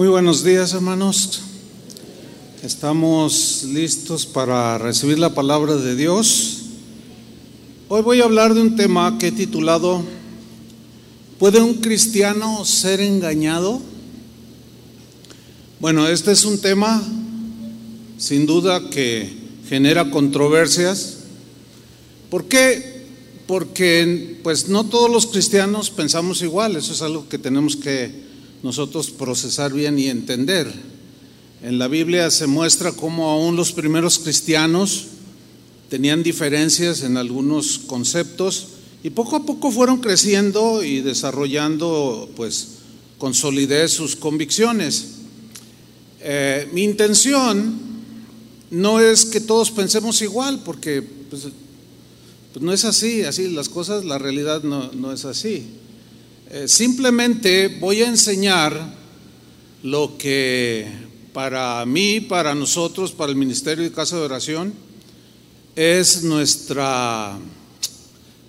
Muy buenos días, hermanos. Estamos listos para recibir la palabra de Dios. Hoy voy a hablar de un tema que he titulado ¿Puede un cristiano ser engañado? Bueno, este es un tema sin duda que genera controversias. ¿Por qué? Porque pues no todos los cristianos pensamos igual, eso es algo que tenemos que nosotros procesar bien y entender. En la Biblia se muestra cómo aún los primeros cristianos tenían diferencias en algunos conceptos y poco a poco fueron creciendo y desarrollando pues con solidez sus convicciones. Eh, mi intención no es que todos pensemos igual, porque pues, pues no es así, así las cosas, la realidad no, es así. Eh, simplemente voy a enseñar lo que para mí, para nosotros, para el Ministerio de Casa de Oración, es nuestra,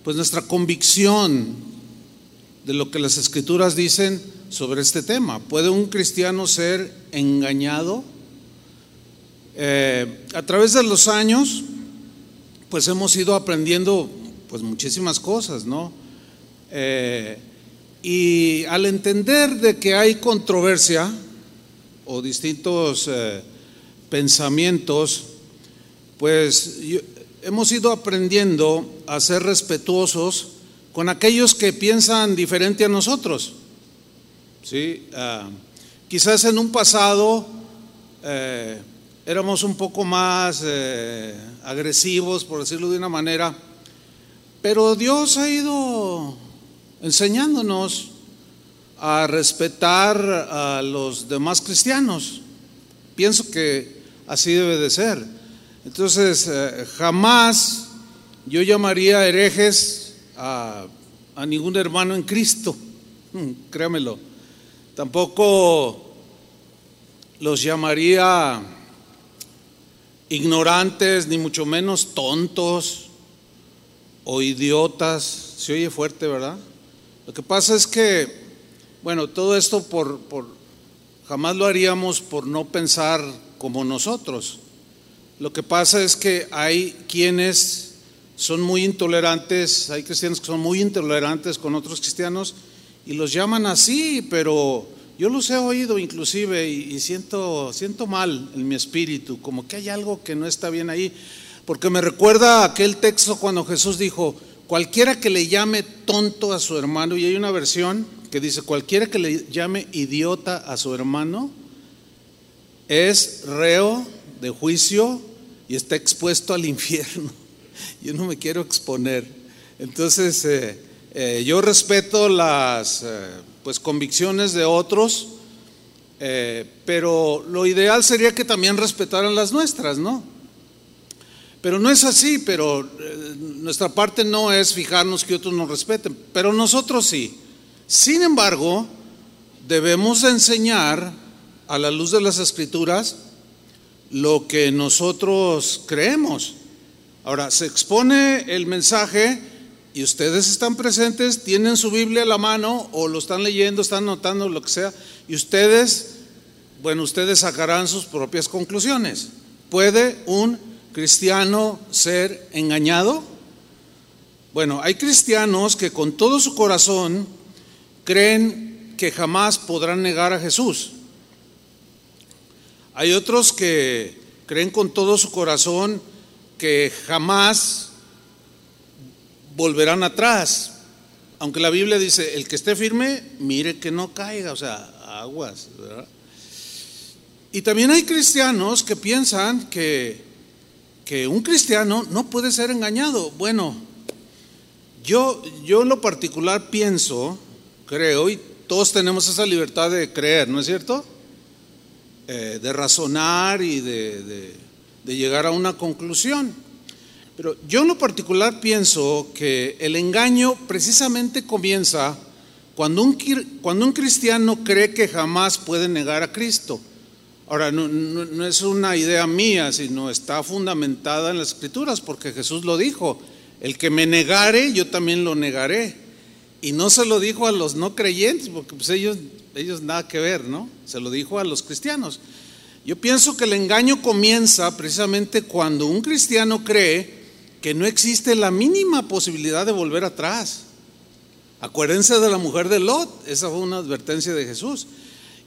pues nuestra convicción de lo que las escrituras dicen sobre este tema. ¿Puede un cristiano ser engañado? Eh, a través de los años, pues hemos ido aprendiendo pues muchísimas cosas, ¿no? Eh, y al entender de que hay controversia o distintos eh, pensamientos, pues hemos ido aprendiendo a ser respetuosos con aquellos que piensan diferente a nosotros. ¿sí? Ah, quizás en un pasado éramos un poco más eh, agresivos, por decirlo de una manera, pero Dios ha ido enseñándonos a respetar a los demás cristianos. Pienso que así debe de ser. Entonces, eh, jamás yo llamaría herejes a, a ningún hermano en Cristo, mm, créamelo. Tampoco los llamaría ignorantes, ni mucho menos tontos o idiotas. Se oye fuerte, ¿verdad? Lo que pasa es que, bueno, todo esto por, por jamás lo haríamos por no pensar como nosotros. Lo que pasa es que hay quienes son muy intolerantes, hay cristianos que son muy intolerantes con otros cristianos y los llaman así, pero yo los he oído inclusive y, siento, siento mal en mi espíritu, como que hay algo que no está bien ahí, porque me recuerda aquel texto cuando Jesús dijo, cualquiera que le llame tonto a su hermano, y hay una versión que dice, cualquiera que le llame idiota a su hermano, es reo de juicio y está expuesto al infierno. Yo no me quiero exponer. Entonces, eh, eh, yo respeto las... Eh, pues convicciones de otros, pero lo ideal sería que también respetaran las nuestras, ¿no? Pero no es así, pero eh, nuestra parte no es fijarnos que otros nos respeten, pero nosotros sí. Sin embargo, debemos enseñar a la luz de las escrituras lo que nosotros creemos. Ahora, se expone el mensaje y ustedes están presentes, tienen su Biblia a la mano o lo están leyendo, están notando lo que sea, y ustedes, bueno, ustedes sacarán sus propias conclusiones. ¿Puede un cristiano ser engañado? Bueno, hay cristianos que con todo su corazón creen que jamás podrán negar a Jesús. Hay otros que creen con todo su corazón que jamás volverán atrás. Aunque la Biblia dice, el que esté firme, mire que no caiga, o sea, aguas. Y también hay cristianos que piensan que, que un cristiano no puede ser engañado. Bueno, yo, yo en lo particular pienso, creo, y todos tenemos esa libertad de creer, ¿no es cierto? Eh, de razonar y de llegar a una conclusión. Pero yo en lo particular pienso que el engaño precisamente comienza cuando un, cuando un cristiano cree que jamás puede negar a Cristo. Ahora, no, no, es una idea mía, sino está fundamentada en las escrituras, porque Jesús lo dijo, el que me negare, yo también lo negaré. Y no se lo dijo a los no creyentes, porque pues ellos, ellos nada que ver, ¿no? Se lo dijo a los cristianos. Yo pienso que el engaño comienza precisamente cuando un cristiano cree que no existe la mínima posibilidad de volver atrás. Acuérdense de la mujer de Lot, esa fue una advertencia de Jesús.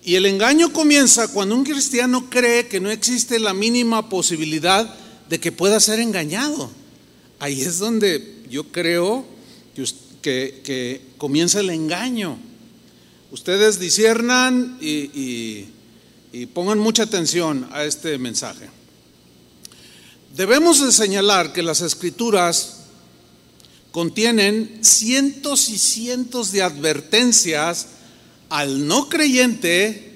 Y el engaño comienza cuando un cristiano cree que no existe la mínima posibilidad de que pueda ser engañado. Ahí es donde yo creo que, comienza el engaño. Ustedes disiernan y pongan mucha atención a este mensaje. Debemos de señalar que las escrituras contienen cientos y cientos de advertencias al no creyente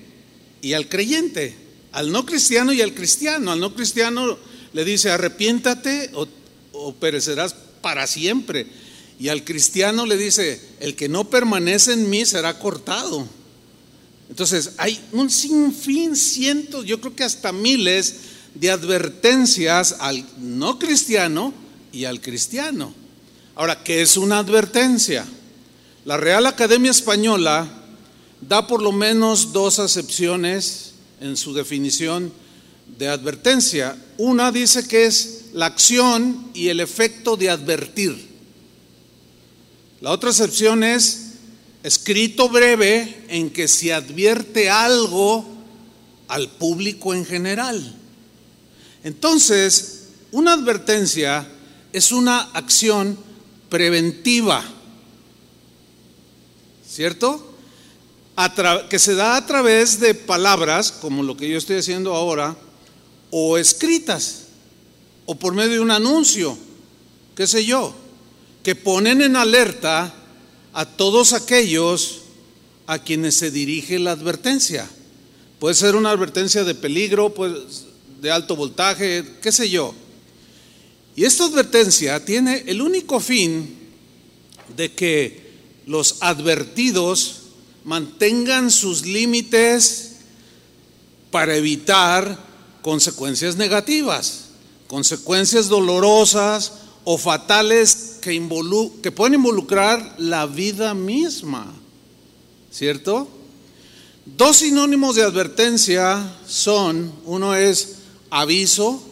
y al creyente, al no cristiano y al cristiano. Al no cristiano le dice, arrepiéntate o, perecerás para siempre. Y al cristiano le dice, el que no permanece en mí será cortado. Entonces, hay un sinfín, cientos, yo creo que hasta miles de advertencias al no cristiano y al cristiano. Ahora, ¿qué es una advertencia? La Real Academia Española da por lo menos dos acepciones en su definición de advertencia. Una dice que es la acción y el efecto de advertir. La otra acepción es escrito breve en que se advierte algo al público en general. Entonces, una advertencia es una acción preventiva, ¿cierto? Que se da a través de palabras, como lo que yo estoy haciendo ahora, o escritas, o por medio de un anuncio, qué sé yo, que ponen en alerta a todos aquellos a quienes se dirige la advertencia. Puede ser una advertencia de peligro, de alto voltaje, qué sé yo. Y esta advertencia tiene el único fin de que los advertidos mantengan sus límites para evitar consecuencias negativas, consecuencias dolorosas o fatales que, que pueden involucrar la vida misma. ¿Cierto? Dos sinónimos de advertencia son, uno es aviso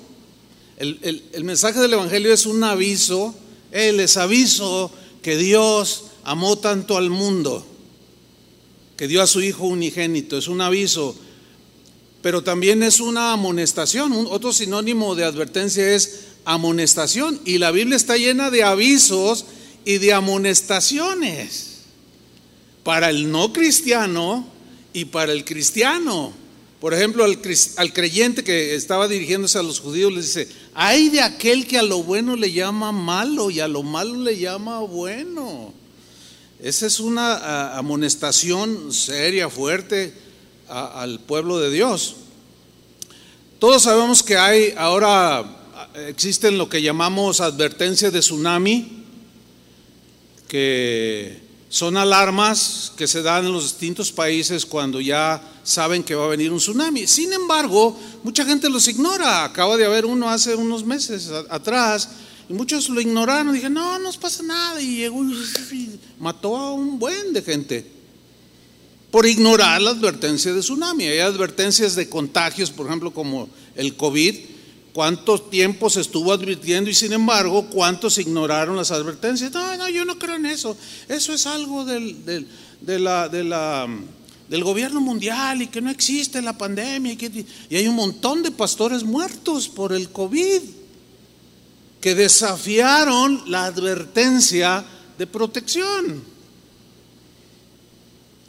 el, mensaje del Evangelio es un aviso. Él les aviso que Dios amó tanto al mundo, que dio a su Hijo unigénito. Es un aviso, pero también es una amonestación. otro sinónimo de advertencia es amonestación. Y la Biblia está llena de avisos y de amonestaciones para el no cristiano y para el cristiano. Por ejemplo, al, creyente que estaba dirigiéndose a los judíos les dice, hay de aquel que a lo bueno le llama malo y a lo malo le llama bueno. Esa es una amonestación seria, fuerte al pueblo de Dios. Todos sabemos que hay ahora, existen lo que llamamos advertencias de tsunami, que son alarmas que se dan en los distintos países cuando ya saben que va a venir un tsunami. Sin embargo, mucha gente los ignora. Acaba de haber uno hace unos meses atrás y muchos lo ignoraron. Dije, no, no pasa nada. Y llegó y mató a un buen de gente por ignorar la advertencia de tsunami. Hay advertencias de contagios, por ejemplo, como el COVID cuánto tiempo se estuvo advirtiendo y sin embargo, cuántos ignoraron las advertencias. No, no, yo no creo en eso. Eso es algo del, de la, del gobierno mundial y que no existe la pandemia. Y hay un montón de pastores muertos por el COVID que desafiaron la advertencia de protección.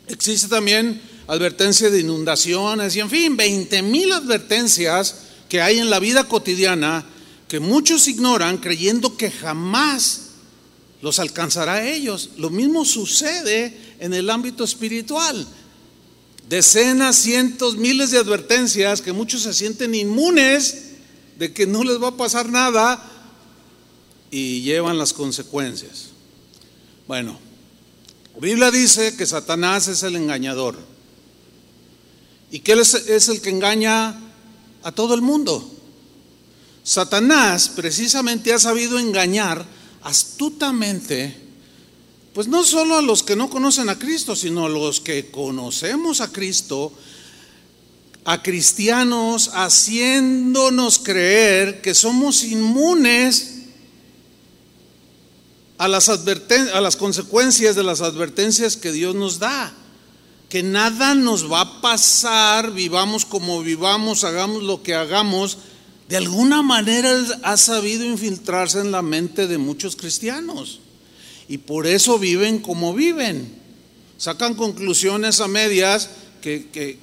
Existe también advertencia de inundaciones y en fin, 20 mil advertencias que hay en la vida cotidiana que muchos ignoran creyendo que jamás los alcanzará a ellos. Lo mismo sucede en el ámbito espiritual. Decenas, cientos, miles de advertencias que muchos se sienten inmunes de que no les va a pasar nada y llevan las consecuencias. Bueno, la Biblia dice que Satanás es el engañador y que él es el que engaña a todo el mundo. Satanás precisamente ha sabido engañar astutamente pues no solo a los que no conocen a Cristo, sino a los que conocemos a Cristo, a cristianos, haciéndonos creer que somos inmunes a las, a las consecuencias de las advertencias que Dios nos da. Que nada nos va a pasar, vivamos como vivamos, hagamos lo que hagamos, de alguna manera ha sabido infiltrarse en la mente de muchos cristianos. Y por eso viven como viven. Sacan conclusiones a medias que, que,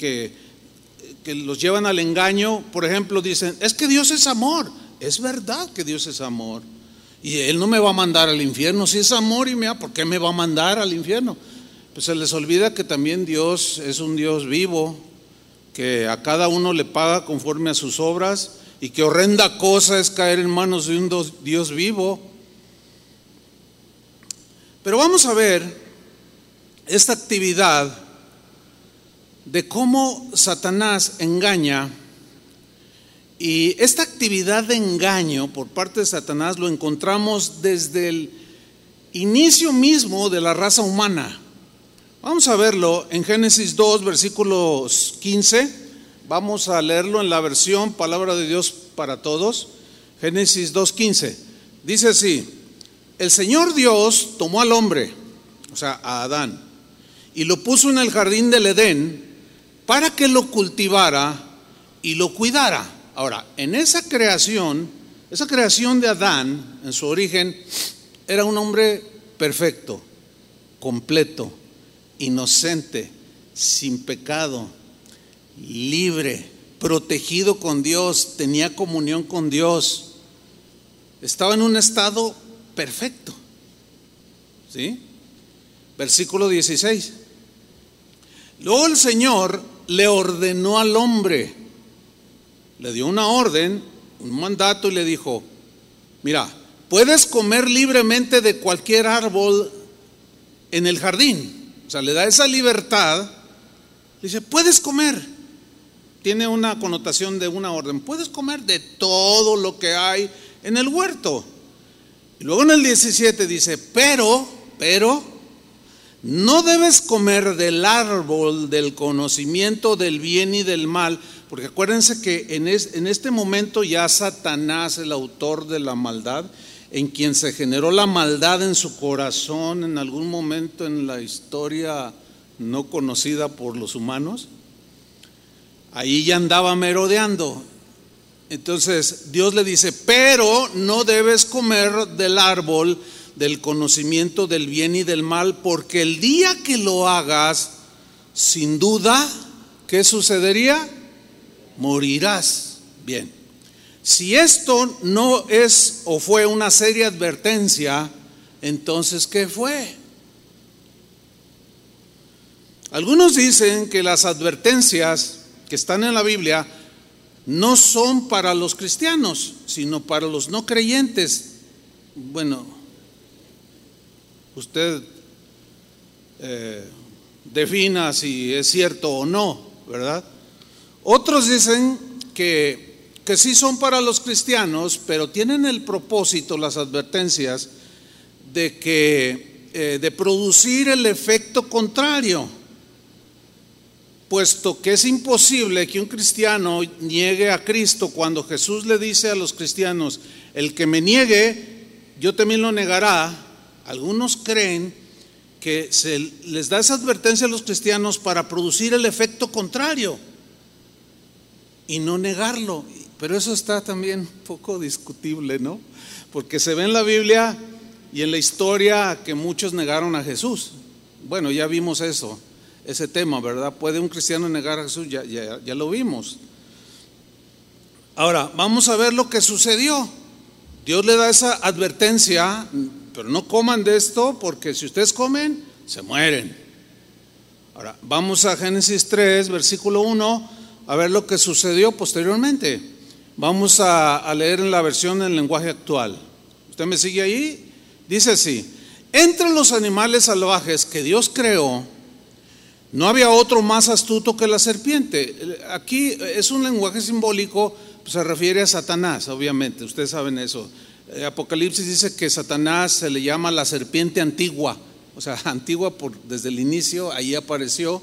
que, los llevan al engaño. Por ejemplo, dicen, es que Dios es amor. Es verdad que Dios es amor. Y Él no me va a mandar al infierno. Si es amor y me ¿por qué me va a mandar al infierno? Pues se les olvida que también Dios es un Dios vivo, que a cada uno le paga conforme a sus obras y que horrenda cosa es caer en manos de un Dios vivo. Pero vamos a ver esta actividad de cómo Satanás engaña y esta actividad de engaño por parte de Satanás lo encontramos desde el inicio mismo de la raza humana. Vamos a verlo en Génesis 2, versículos 15. Vamos a leerlo en la versión Palabra de Dios para Todos, Génesis 2.15. Dice así, el Señor Dios tomó al hombre, o sea, a Adán, y lo puso en el jardín del Edén para que lo cultivara y lo cuidara. Ahora, en esa creación, esa creación de Adán, en su origen, era un hombre perfecto, completo, inocente, sin pecado libre, protegido con Dios, tenía comunión con Dios, estaba en un estado perfecto. ¿Sí? Versículo 16. Luego el Señor le ordenó al hombre, le dio una orden, un mandato y le dijo, mira, puedes comer libremente de cualquier árbol en el jardín. O sea, le da esa libertad. Dice, puedes comer tiene una connotación de una orden. Puedes comer de todo lo que hay en el huerto. Y luego en el 17 dice, pero, pero, no debes comer del árbol del conocimiento del bien y del mal, porque acuérdense que en, en este momento ya Satanás, el autor de la maldad, en quien se generó la maldad en su corazón en algún momento en la historia no conocida por los humanos, Ahí ya andaba merodeando. Entonces Dios le dice, pero no debes comer del árbol del conocimiento del bien y del mal, porque el día que lo hagas, sin duda, ¿qué sucedería? Morirás. Bien. Si esto no es o fue una seria advertencia, entonces ¿qué fue? Algunos dicen que las advertencias que están en la Biblia no son para los cristianos, sino para los no creyentes. Bueno, usted eh, defina si es cierto o no, ¿verdad? Otros dicen que, que sí son para los cristianos, pero tienen el propósito, las advertencias, de que eh, de producir el efecto contrario. Puesto que es imposible que un cristiano niegue a Cristo cuando Jesús le dice a los cristianos, el que me niegue, yo también lo negará, algunos creen que se les da esa advertencia a los cristianos para producir el efecto contrario y no negarlo. Pero eso está también un poco discutible, ¿no? Porque se ve en la Biblia y en la historia que muchos negaron a Jesús. Bueno, ya vimos eso ese tema, ¿verdad? ¿Puede un cristiano negar a Jesús? Ya, ya, lo vimos. Ahora, vamos a ver lo que sucedió. Dios le da esa advertencia, pero no coman de esto porque si ustedes comen, se mueren. Ahora, vamos a Génesis 3, versículo 1, a ver lo que sucedió posteriormente. Vamos a, leer en la versión en lenguaje actual. ¿Usted me sigue ahí? Dice así, entre los animales salvajes que Dios creó, no había otro más astuto que la serpiente. Aquí es un lenguaje simbólico, pues, se refiere a Satanás, obviamente, ustedes saben eso. Eh, Apocalipsis dice que Satanás se le llama la serpiente antigua, o sea, antigua por, desde el inicio, ahí apareció.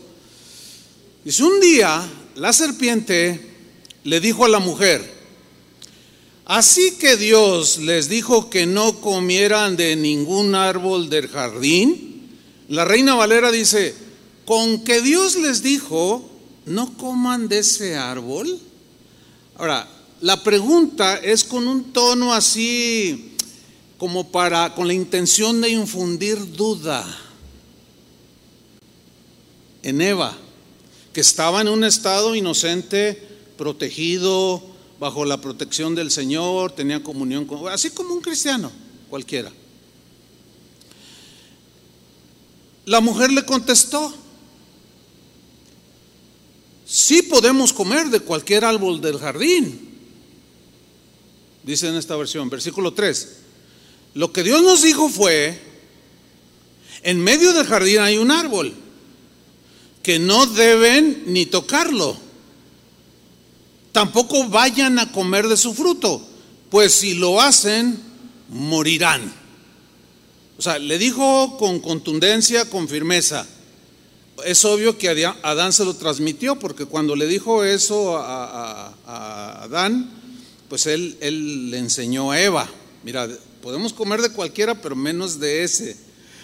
Dice, un día la serpiente le dijo a la mujer, así que Dios les dijo que no comieran de ningún árbol del jardín. La reina Valera dice, con que Dios les dijo, no coman de ese árbol. Ahora, la pregunta es con un tono así como para, con la intención de infundir duda en Eva, que estaba en un estado inocente, protegido, bajo la protección del Señor, tenía comunión con, así como un cristiano cualquiera. La mujer le contestó, sí podemos comer de cualquier árbol del jardín, dice en esta versión, versículo 3. Lo que Dios nos dijo fue, en medio del jardín hay un árbol que no deben ni tocarlo. Tampoco vayan a comer de su fruto, pues si lo hacen, morirán. O sea, le dijo con contundencia, con firmeza. Es obvio que Adán se lo transmitió, porque cuando le dijo eso a, Adán, pues él, él le enseñó a Eva, mira, podemos comer de cualquiera, pero menos de ese,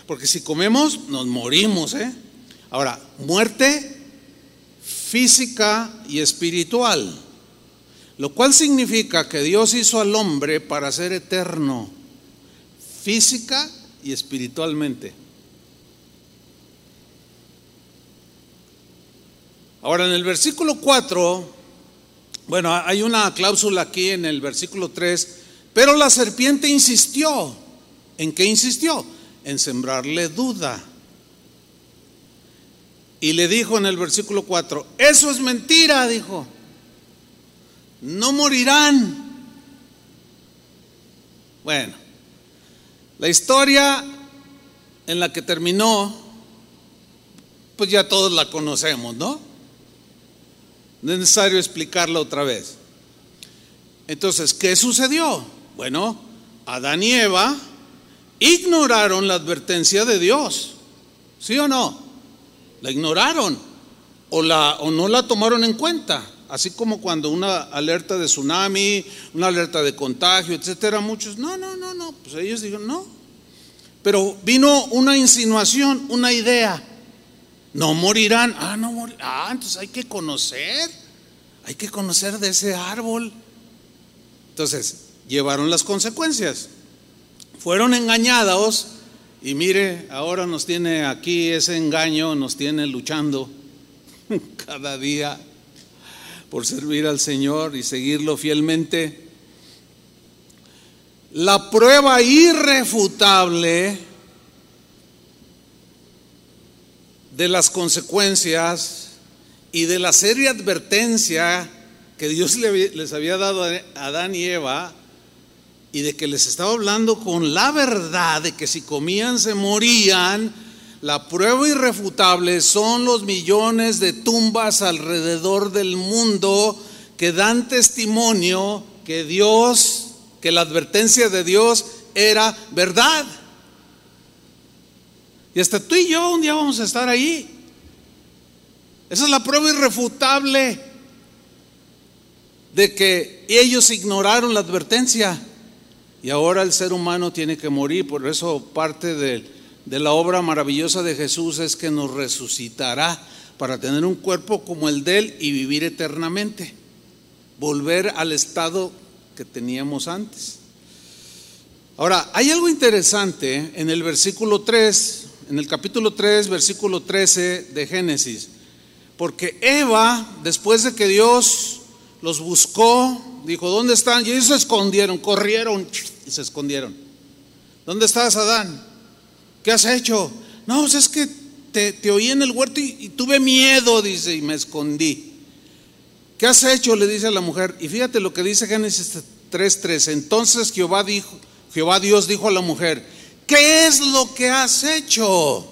porque si comemos nos morimos, ¿eh? Ahora, muerte física y espiritual, lo cual significa que Dios hizo al hombre para ser eterno, física y espiritualmente. Ahora, en el versículo 4, bueno, hay una cláusula aquí en el versículo 3, pero la serpiente insistió. ¿En qué insistió? En sembrarle duda. Y le dijo en el versículo 4, eso es mentira, dijo, no morirán. Bueno, la historia en la que terminó, pues ya todos la conocemos, ¿no? No es necesario explicarla otra vez. Entonces, ¿qué sucedió? Bueno, Adán y Eva ignoraron la advertencia de Dios, ¿sí o no? La ignoraron o, la, o no la tomaron en cuenta. Así como cuando una alerta de tsunami, una alerta de contagio, etcétera, muchos, no, no, no, no, pues ellos dijeron, no. Pero vino una insinuación, una idea. No morirán. Ah, no morirán. Ah, entonces hay que conocer. Hay que conocer de ese árbol. Entonces, llevaron las consecuencias. Fueron engañados y mire, ahora nos tiene aquí ese engaño, nos tiene luchando cada día por servir al Señor y seguirlo fielmente. La prueba irrefutable de las consecuencias y de la seria advertencia que Dios les había dado a Adán y Eva y de que les estaba hablando con la verdad de que si comían se morían, la prueba irrefutable son los millones de tumbas alrededor del mundo que dan testimonio que Dios, que la advertencia de Dios era verdad. Y hasta tú y yo un día vamos a estar ahí. Esa es la prueba irrefutable de que ellos ignoraron la advertencia. Y ahora el ser humano tiene que morir, por eso parte de, la obra maravillosa de Jesús es que nos resucitará para tener un cuerpo como el de Él y vivir eternamente, volver al estado que teníamos antes. Ahora, hay algo interesante en el versículo 3, en el capítulo 3, versículo 13 de Génesis, porque Eva, después de que Dios los buscó, dijo, ¿dónde están? Y ellos se escondieron, corrieron y se escondieron. ¿Dónde estás, Adán? ¿Qué has hecho? No, pues es que te, oí en el huerto y, tuve miedo, dice, y me escondí. ¿Qué has hecho? Le dice a la mujer. Y fíjate lo que dice Génesis 3:3. Entonces Jehová dijo, Jehová Dios dijo a la mujer, ¿qué es lo que has hecho?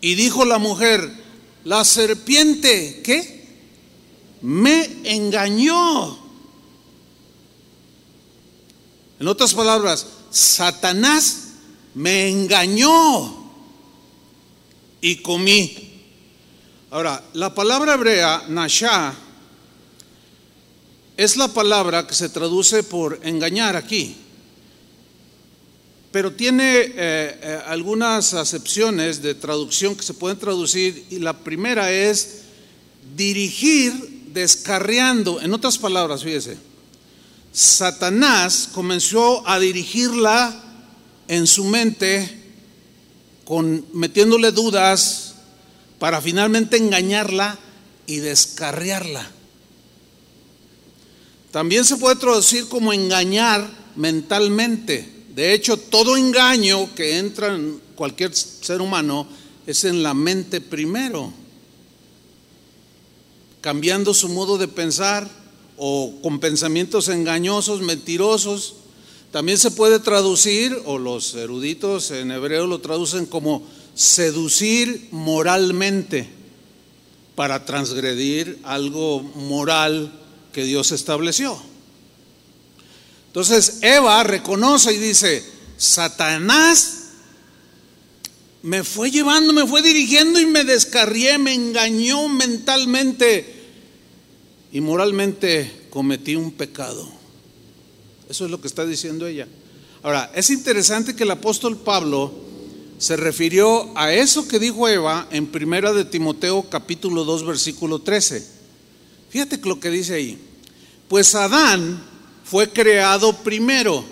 Y dijo la mujer, la serpiente, ¿qué? Me engañó. En otras palabras, Satanás me engañó y comí. Ahora, la palabra hebrea, Nashá, es la palabra que se traduce por engañar aquí. Pero tiene eh, eh, algunas acepciones de traducción que se pueden traducir y la primera es dirigir descarriando. En otras palabras, fíjese, Satanás comenzó a dirigirla en su mente con metiéndole dudas para finalmente engañarla y descarriarla. También se puede traducir como engañar mentalmente. De hecho, todo engaño que entra en cualquier ser humano es en la mente primero, cambiando su modo de pensar o con pensamientos engañosos, mentirosos. También se puede traducir, o los eruditos en hebreo lo traducen como seducir moralmente para transgredir algo moral que Dios estableció. Entonces Eva reconoce y dice, Satanás me fue llevando, me fue dirigiendo y me descarrié, me engañó mentalmente y moralmente cometí un pecado. Eso es lo que está diciendo ella. Ahora, es interesante que el apóstol Pablo se refirió a eso que dijo Eva en Primera de Timoteo capítulo 2 versículo 13. Fíjate lo que dice ahí. Pues Adán fue creado primero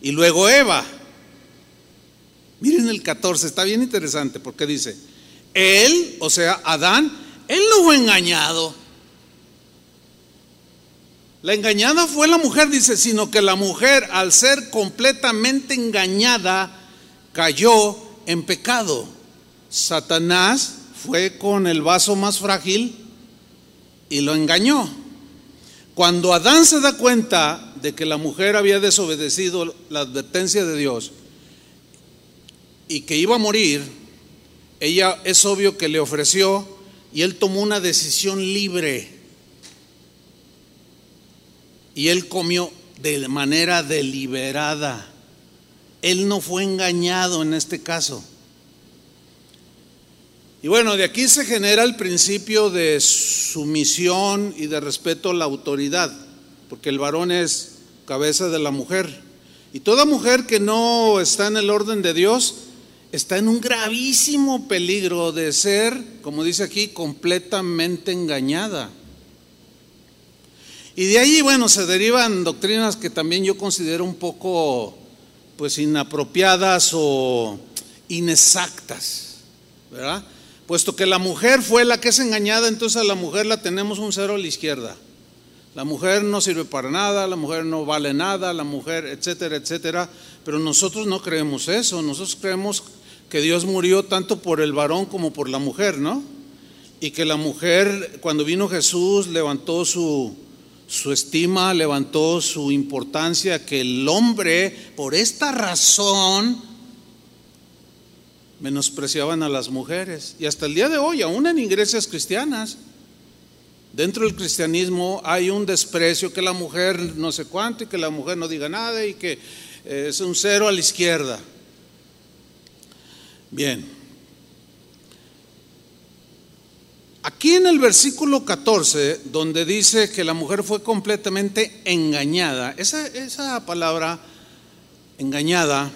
y luego Eva. Miren el 14, está bien interesante porque dice, él, o sea, Adán, él no fue engañado. La engañada fue la mujer, dice, sino que la mujer al ser completamente engañada cayó en pecado. Satanás fue con el vaso más frágil y lo engañó. Cuando Adán se da cuenta de que la mujer había desobedecido la advertencia de Dios y que iba a morir, ella es obvio que le ofreció y él tomó una decisión libre. Y él comió de manera deliberada. Él no fue engañado en este caso. Y bueno, de aquí se genera el principio de sumisión y de respeto a la autoridad, porque el varón es cabeza de la mujer. Y toda mujer que no está en el orden de Dios está en un gravísimo peligro de ser, como dice aquí, completamente engañada. Y de ahí, bueno, se derivan doctrinas que también yo considero un poco, pues, inapropiadas o inexactas, ¿verdad? Puesto que la mujer fue la que es engañada, entonces a la mujer la tenemos un cero a la izquierda. La mujer no sirve para nada, la mujer no vale nada, la mujer, etcétera, etcétera. Pero nosotros no creemos eso, nosotros creemos que Dios murió tanto por el varón como por la mujer, ¿no? Y que la mujer, cuando vino Jesús, levantó su, su estima, levantó su importancia, que el hombre, por esta razón, menospreciaban a las mujeres. Y hasta el día de hoy, aún en iglesias cristianas, dentro del cristianismo hay un desprecio que la mujer no sé cuánto y que la mujer no diga nada y que eh, es un cero a la izquierda. Bien. Aquí en el versículo 14, donde dice que la mujer fue completamente engañada, esa, esa palabra engañada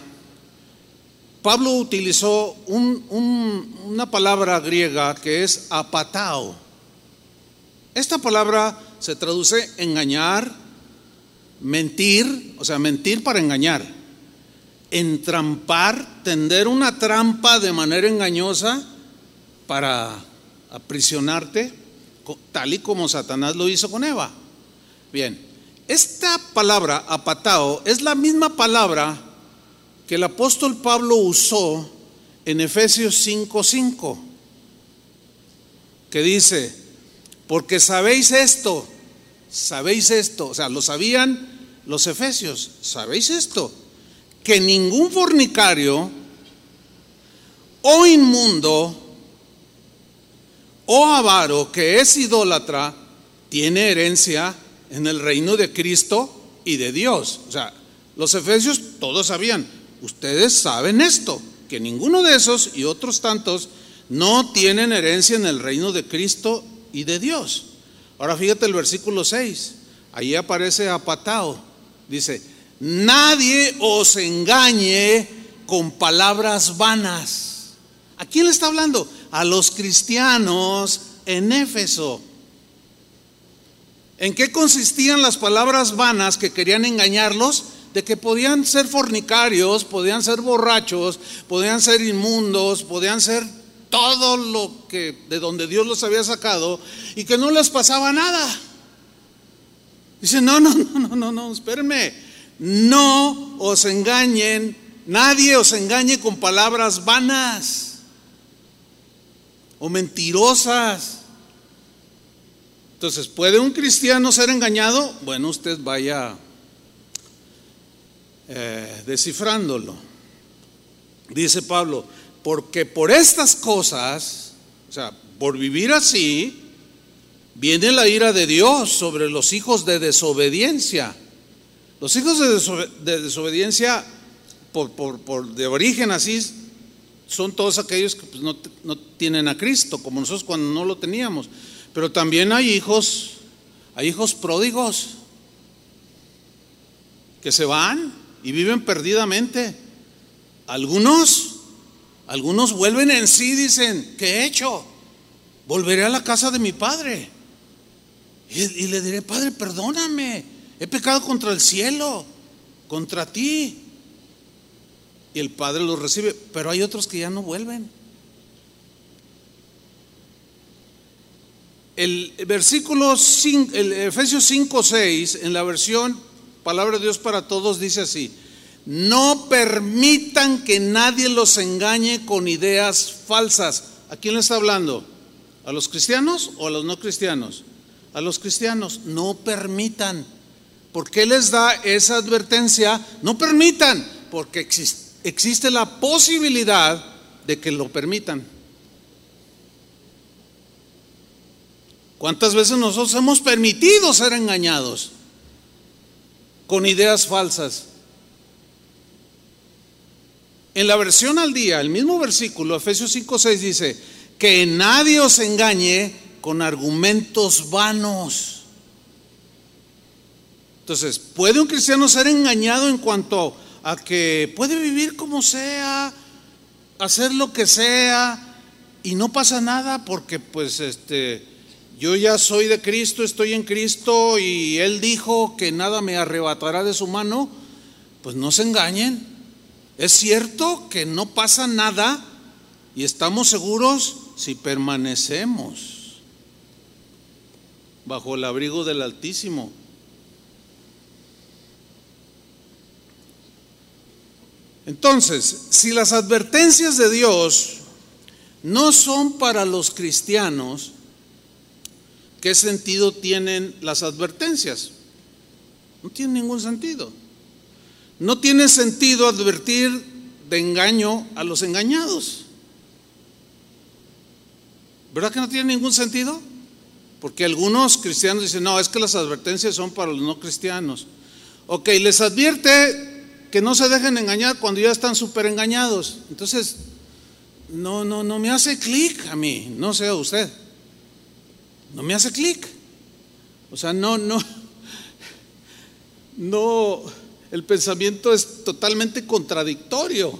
Pablo utilizó una palabra griega que es apatao. Esta palabra se traduce engañar, mentir, o sea, mentir para engañar, entrampar, tender una trampa de manera engañosa para aprisionarte, tal y como Satanás lo hizo con Eva. Bien, esta palabra apatao es la misma palabra que el apóstol Pablo usó en Efesios 5:5, que dice, porque sabéis esto, sabéis esto, o sea, lo sabían los efesios, sabéis esto, que ningún fornicario o inmundo o avaro que es idólatra tiene herencia en el reino de Cristo y de Dios. O sea, los efesios todos sabían, ustedes saben esto, que ninguno de esos y otros tantos no tienen herencia en el reino de Cristo y de Dios. Ahora fíjate el versículo 6, ahí aparece apatao, dice, nadie os engañe con palabras vanas. ¿A quién le está hablando? A los cristianos en Éfeso. ¿En qué consistían las palabras vanas que querían engañarlos? De que podían ser fornicarios, podían ser borrachos, podían ser inmundos, podían ser todo lo que de donde Dios los había sacado y que no les pasaba nada. Dice, no, no, no, no, no, no, espérenme. No os engañen, nadie os engañe con palabras vanas o mentirosas. Entonces, ¿puede un cristiano ser engañado? Bueno, usted vaya eh, descifrándolo. Dice Pablo, porque por estas cosas, o sea, por vivir así, viene la ira de Dios sobre los hijos de desobediencia. Los hijos de, desobediencia, por, de origen así, son todos aquellos que pues, no, no tienen a Cristo, como nosotros cuando no lo teníamos. Pero también hay hijos, hay hijos pródigos que se van y viven perdidamente. Algunos, algunos vuelven en sí, dicen, ¿qué he hecho? Volveré a la casa de mi padre. Y le diré, Padre, perdóname, he pecado contra el cielo, contra ti. Y el Padre los recibe, pero hay otros que ya no vuelven. El versículo 5, el Efesios 5, 6, en la versión Palabra de Dios para Todos, dice así: No permitan que nadie los engañe con ideas falsas. ¿A quién le está hablando? ¿A los cristianos o a los no cristianos? A los cristianos, no permitan. ¿Por qué les da esa advertencia? No permitan, porque existe, la posibilidad de que lo permitan. ¿Cuántas veces nosotros hemos permitido ser engañados con ideas falsas? En la versión al día, el mismo versículo, Efesios 5:6 dice, que nadie os engañe con argumentos vanos. Entonces, ¿puede un cristiano ser engañado en cuanto a que puede vivir como sea, hacer lo que sea y no pasa nada porque pues este yo ya soy de Cristo, estoy en Cristo y Él dijo que nada me arrebatará de su mano, pues no se engañen. Es cierto que no pasa nada y estamos seguros si permanecemos bajo el abrigo del Altísimo. Entonces, si las advertencias de Dios no son para los cristianos, ¿qué sentido tienen las advertencias? No tiene ningún sentido. No tiene sentido advertir de engaño a los engañados. ¿Verdad que no tiene ningún sentido? Porque algunos cristianos dicen, no, es que las advertencias son para los no cristianos. Ok, les advierte que no se dejen engañar cuando ya están súper engañados. Entonces, no, no, no me hace clic a mí, no sea usted no me hace clic. O sea, no, no, no, el pensamiento es totalmente contradictorio.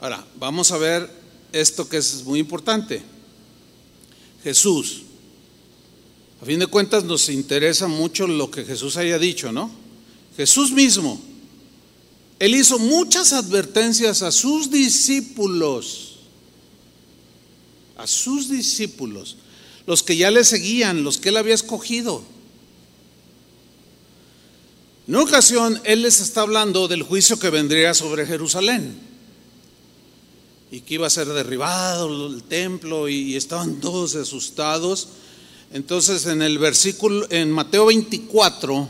Ahora, vamos a ver esto que es muy importante. Jesús. A fin de cuentas nos interesa mucho lo que Jesús haya dicho, ¿no? Jesús mismo, él hizo muchas advertencias a sus discípulos a sus discípulos, los que ya le seguían, los que él había escogido. En una ocasión, él les está hablando del juicio que vendría sobre Jerusalén y que iba a ser derribado el templo y estaban todos asustados. Entonces, en el versículo, en Mateo 24,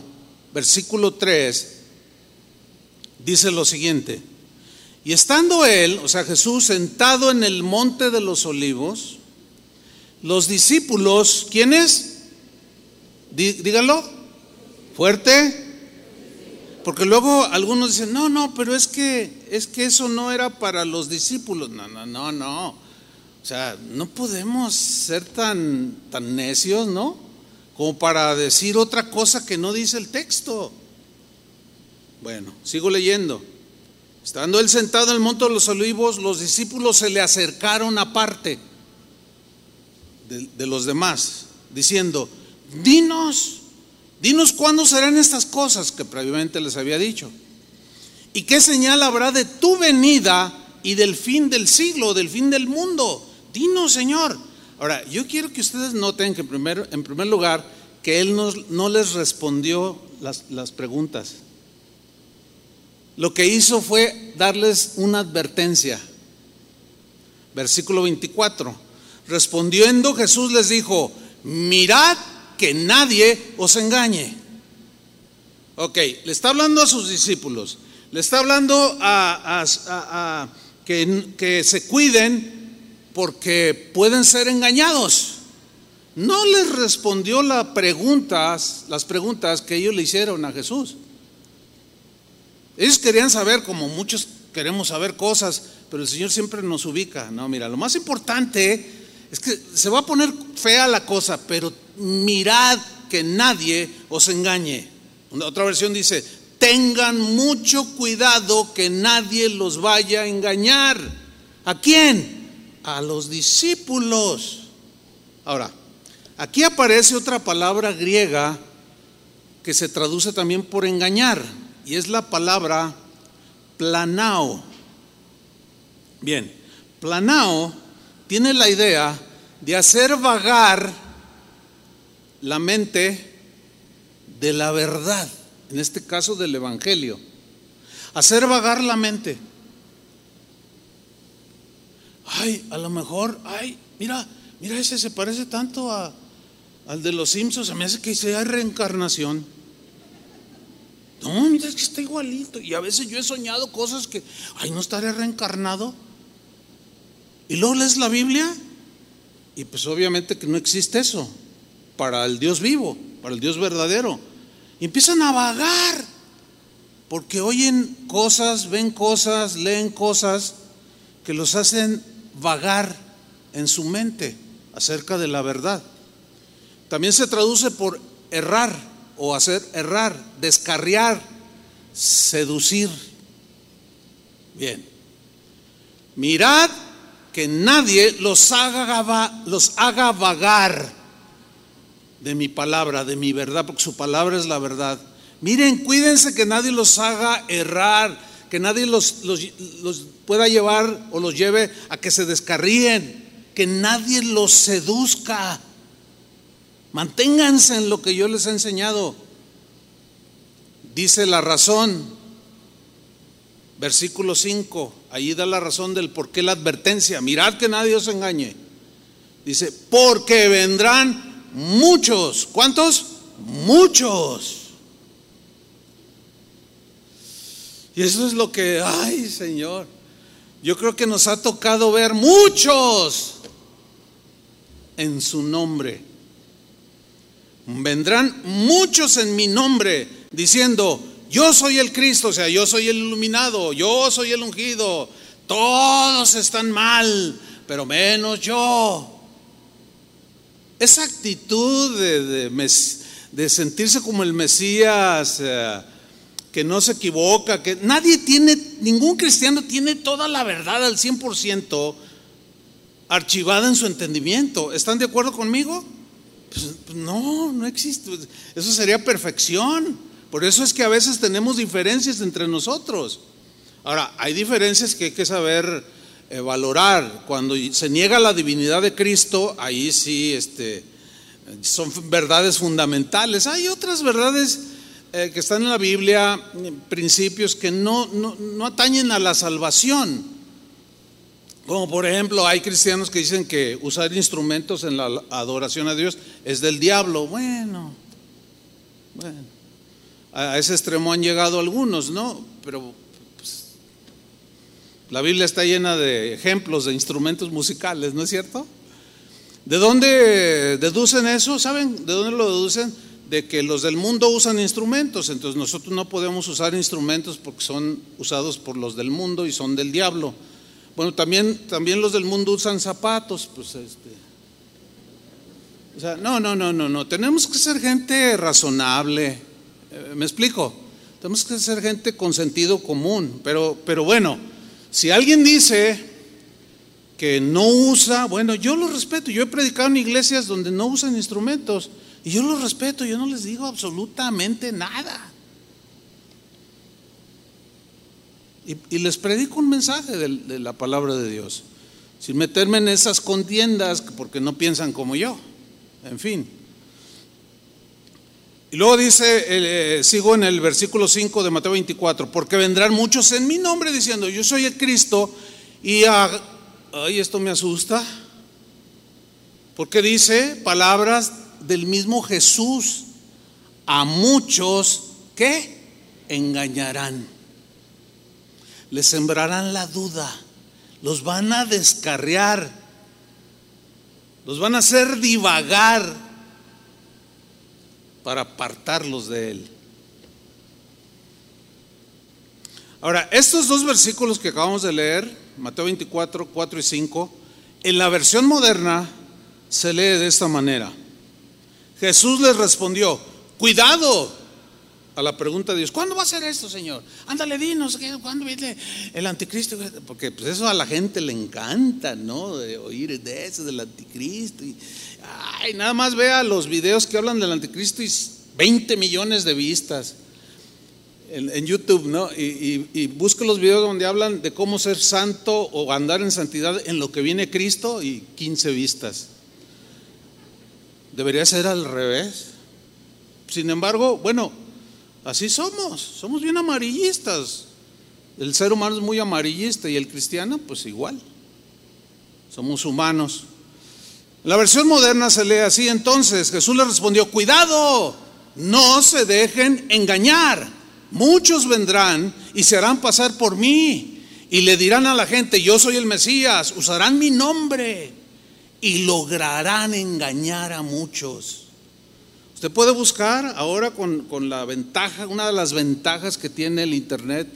versículo 3, dice lo siguiente. Y estando él, o sea Jesús, sentado en el monte de los olivos, los discípulos, ¿quiénes? Díganlo, fuerte. Porque luego algunos dicen, no, no, pero es que, es que eso no era para los discípulos. No, no, no, no. O sea, no podemos ser tan, tan necios, ¿no? Como para decir otra cosa que no dice el texto. Bueno, sigo leyendo. Estando él sentado en el monte de los olivos, los discípulos se le acercaron aparte de, de los demás, diciendo, dinos, dinos cuándo serán estas cosas que previamente les había dicho. ¿Y qué señal habrá de tu venida y del fin del siglo, del fin del mundo? Dinos, Señor. Ahora, yo quiero que ustedes noten que en primer, en primer lugar, que Él no, no les respondió las, las preguntas. Lo que hizo fue darles una advertencia. Versículo 24. Respondiendo Jesús les dijo, mirad que nadie os engañe. Ok, le está hablando a sus discípulos, le está hablando a, a- a- a que, que se cuiden porque pueden ser engañados. No les respondió las preguntas, las preguntas que ellos le hicieron a Jesús. Ellos querían saber, como muchos queremos saber cosas, pero el Señor siempre nos ubica. No, mira, lo más importante es que se va a poner fea la cosa, pero mirad que nadie os engañe. Otra versión dice, tengan mucho cuidado que nadie los vaya a engañar. ¿A quién? A los discípulos. Ahora, aquí aparece otra palabra griega que se traduce también por engañar, y es la palabra planao. Bien, planao tiene la idea de hacer vagar la mente de la verdad, en este caso del Evangelio. Hacer vagar la mente. Ay, a lo mejor, ay, mira, mira, ese se parece tanto a, al de los Simpsons, se me hace que sea reencarnación. No, mira, es que está igualito. Y a veces yo he soñado cosas que, ay, no estaré reencarnado. Y luego lees la Biblia y pues obviamente que no existe eso para el Dios vivo, para el Dios verdadero. Y empiezan a vagar porque oyen cosas, ven cosas, leen cosas que los hacen vagar en su mente acerca de la verdad. También se traduce por errar o hacer errar, descarriar, seducir. Bien. Mirad que nadie los haga, los haga vagar de mi palabra, de mi verdad, porque su palabra es la verdad. Miren, cuídense que nadie los haga errar, que nadie los, los- pueda llevar o los lleve a que se descarríen, que nadie los seduzca. Manténganse en lo que yo les he enseñado. Dice la razón, versículo 5, ahí da la razón del por qué la advertencia. Mirad que nadie os engañe. Dice, porque vendrán muchos. ¿Cuántos? Muchos. Y eso es lo que, ay Señor, yo creo que nos ha tocado ver muchos en su nombre. Vendrán muchos en mi nombre diciendo, yo soy el Cristo, o sea, yo soy el iluminado, yo soy el ungido, todos están mal, pero menos yo. Esa actitud de, de sentirse como el Mesías, eh, que no se equivoca, que nadie tiene, ningún cristiano tiene toda la verdad al 100% archivada en su entendimiento. ¿Están de acuerdo conmigo? Pues, pues no, no existe. Eso sería perfección. Por eso es que a veces tenemos diferencias entre nosotros. Ahora, hay diferencias que hay que saber eh, valorar. Cuando se niega la divinidad de Cristo, ahí sí este, son verdades fundamentales. Hay otras verdades eh, que están en la Biblia, principios que no, no, no atañen a la salvación. Como por ejemplo, hay cristianos que dicen que usar instrumentos en la adoración a Dios es del diablo. Bueno, bueno, a ese extremo han llegado algunos, ¿no? Pero pues, la Biblia está llena de ejemplos de instrumentos musicales, ¿no es cierto? ¿De dónde deducen eso? ¿Saben de dónde lo deducen? De que los del mundo usan instrumentos, entonces nosotros no podemos usar instrumentos porque son usados por los del mundo y son del diablo. Bueno, también, también los del mundo usan zapatos, pues este. O sea, no, no, no, no, no. Tenemos que ser gente razonable. Eh, ¿Me explico? Tenemos que ser gente con sentido común. Pero, pero bueno, si alguien dice que no usa, bueno, yo lo respeto. Yo he predicado en iglesias donde no usan instrumentos y yo lo respeto. Yo no les digo absolutamente nada. Y, les predico un mensaje de, la palabra de Dios, sin meterme en esas contiendas porque no piensan como yo. En fin. Y luego dice, eh, sigo en el versículo 5 de Mateo 24, porque vendrán muchos en mi nombre diciendo, yo soy el Cristo, y ay, esto me asusta, porque dice palabras del mismo Jesús, a muchos que engañarán. Les sembrarán la duda, los van a descarriar, los van a hacer divagar para apartarlos de Él. Ahora, estos dos versículos que acabamos de leer, Mateo 24, 4 y 5, en la versión moderna se lee de esta manera. Jesús les respondió, cuidado, a la pregunta de Dios, ¿cuándo va a ser esto, Señor? Ándale, dinos, ¿cuándo viene el anticristo? Porque pues eso a la gente le encanta, ¿no? De oír de eso, del anticristo. Y, ay, nada más vea los videos que hablan del anticristo y 20 millones de vistas en, YouTube, ¿no? Y, y, busque los videos donde hablan de cómo ser santo o andar en santidad en lo que viene Cristo y 15 vistas. Debería ser al revés. Sin embargo, bueno, Así somos, somos bien amarillistas. El ser humano es muy amarillista y el cristiano pues igual. Somos humanos. La versión moderna se lee así, entonces Jesús le respondió, cuidado, no se dejen engañar. Muchos vendrán y se harán pasar por mí y le dirán a la gente, yo soy el Mesías, usarán mi nombre y lograrán engañar a muchos. Usted puede buscar ahora con, la ventaja, una de las ventajas que tiene el Internet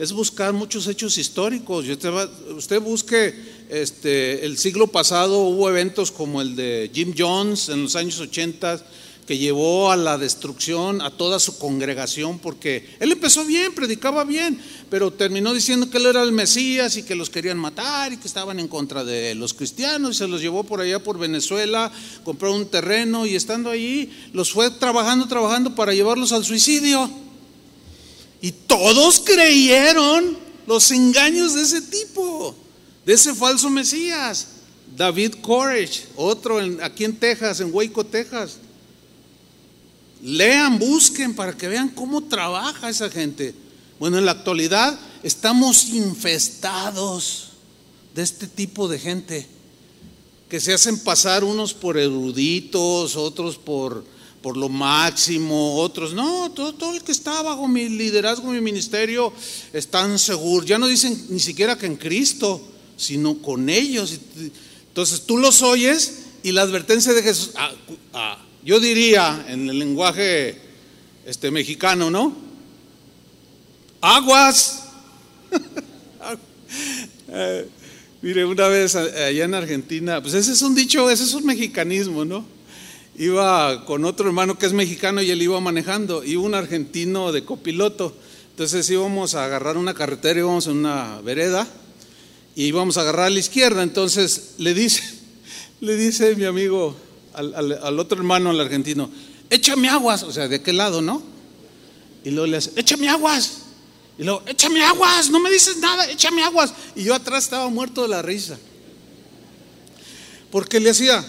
es buscar muchos hechos históricos. Usted, usted busque, este, el siglo pasado hubo eventos como el de Jim Jones en los años 80 que llevó a la destrucción a toda su congregación, porque él empezó bien, predicaba bien, pero terminó diciendo que él era el Mesías y que los querían matar y que estaban en contra de los cristianos y se los llevó por allá por Venezuela, compró un terreno y estando allí los fue trabajando, trabajando para llevarlos al suicidio. Y todos creyeron los engaños de ese tipo, de ese falso Mesías. David Courage, otro aquí en Texas, en Waco, Texas Lean, busquen para que vean cómo trabaja esa gente. Bueno, en la actualidad estamos infestados de este tipo de gente que se hacen pasar unos por eruditos, otros por, por lo máximo, otros no, todo, todo el que está bajo mi liderazgo, mi ministerio, están seguros. Ya no dicen ni siquiera que en Cristo, sino con ellos. Entonces tú los oyes y la advertencia de Jesús, ah, ah, yo diría en el lenguaje este, mexicano, ¿no? Aguas. Eh, mire, una vez allá en Argentina, pues ese es un dicho, ese es un mexicanismo, ¿no? Iba con otro hermano que es mexicano y él iba manejando, y un argentino de copiloto. Entonces íbamos a agarrar una carretera, íbamos en una vereda y íbamos a agarrar a la izquierda. Entonces le dice, le dice mi amigo, al, otro hermano, al argentino, échame aguas, o sea, ¿de qué lado, no? Y luego le hace, échame aguas. Y luego, échame aguas, no me dices nada, échame aguas. Y yo atrás estaba muerto de la risa. Porque le hacía.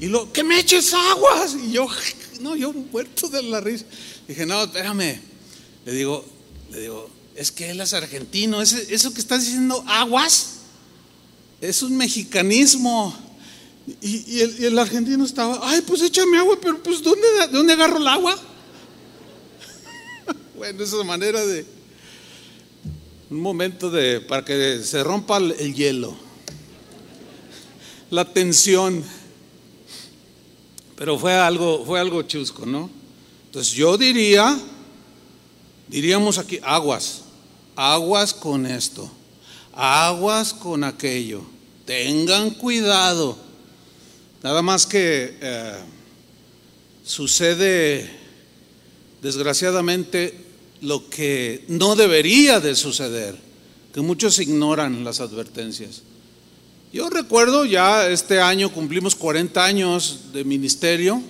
Y luego, que me eches aguas. Y yo, no, yo muerto de la risa. Dije, no, espérame. Le digo, le digo, es que él es argentino. Eso que estás diciendo, aguas, es un mexicanismo. Y, el, argentino estaba, ay, pues échame agua, pero pues ¿dónde, ¿de dónde agarro el agua? bueno, esa manera de, un momento de, para que se rompa el hielo, la tensión. Pero fue algo, fue algo chusco, ¿no? Entonces yo diría, diríamos aquí, aguas, aguas con esto, aguas con aquello, tengan cuidado. Nada más que eh, sucede desgraciadamente lo que no debería de suceder, que muchos ignoran las advertencias. Yo recuerdo ya este año cumplimos 40 años de ministerio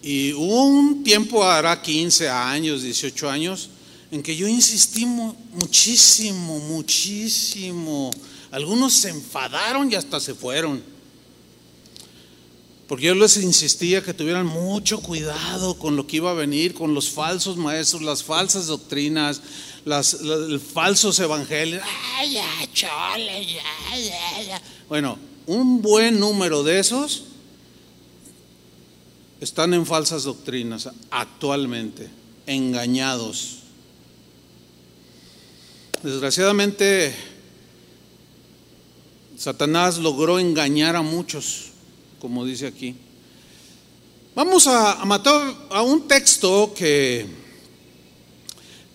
y un tiempo, hará 15 años, 18 años, en que yo insistí muchísimo, muchísimo. Algunos se enfadaron y hasta se fueron. Porque yo les insistía que tuvieran mucho cuidado con lo que iba a venir, con los falsos maestros, las falsas doctrinas, las, falsos evangelios. Bueno, un buen número de esos están en falsas doctrinas actualmente, engañados. Desgraciadamente, Satanás logró engañar a muchos, como dice aquí. Vamos a, matar a un texto que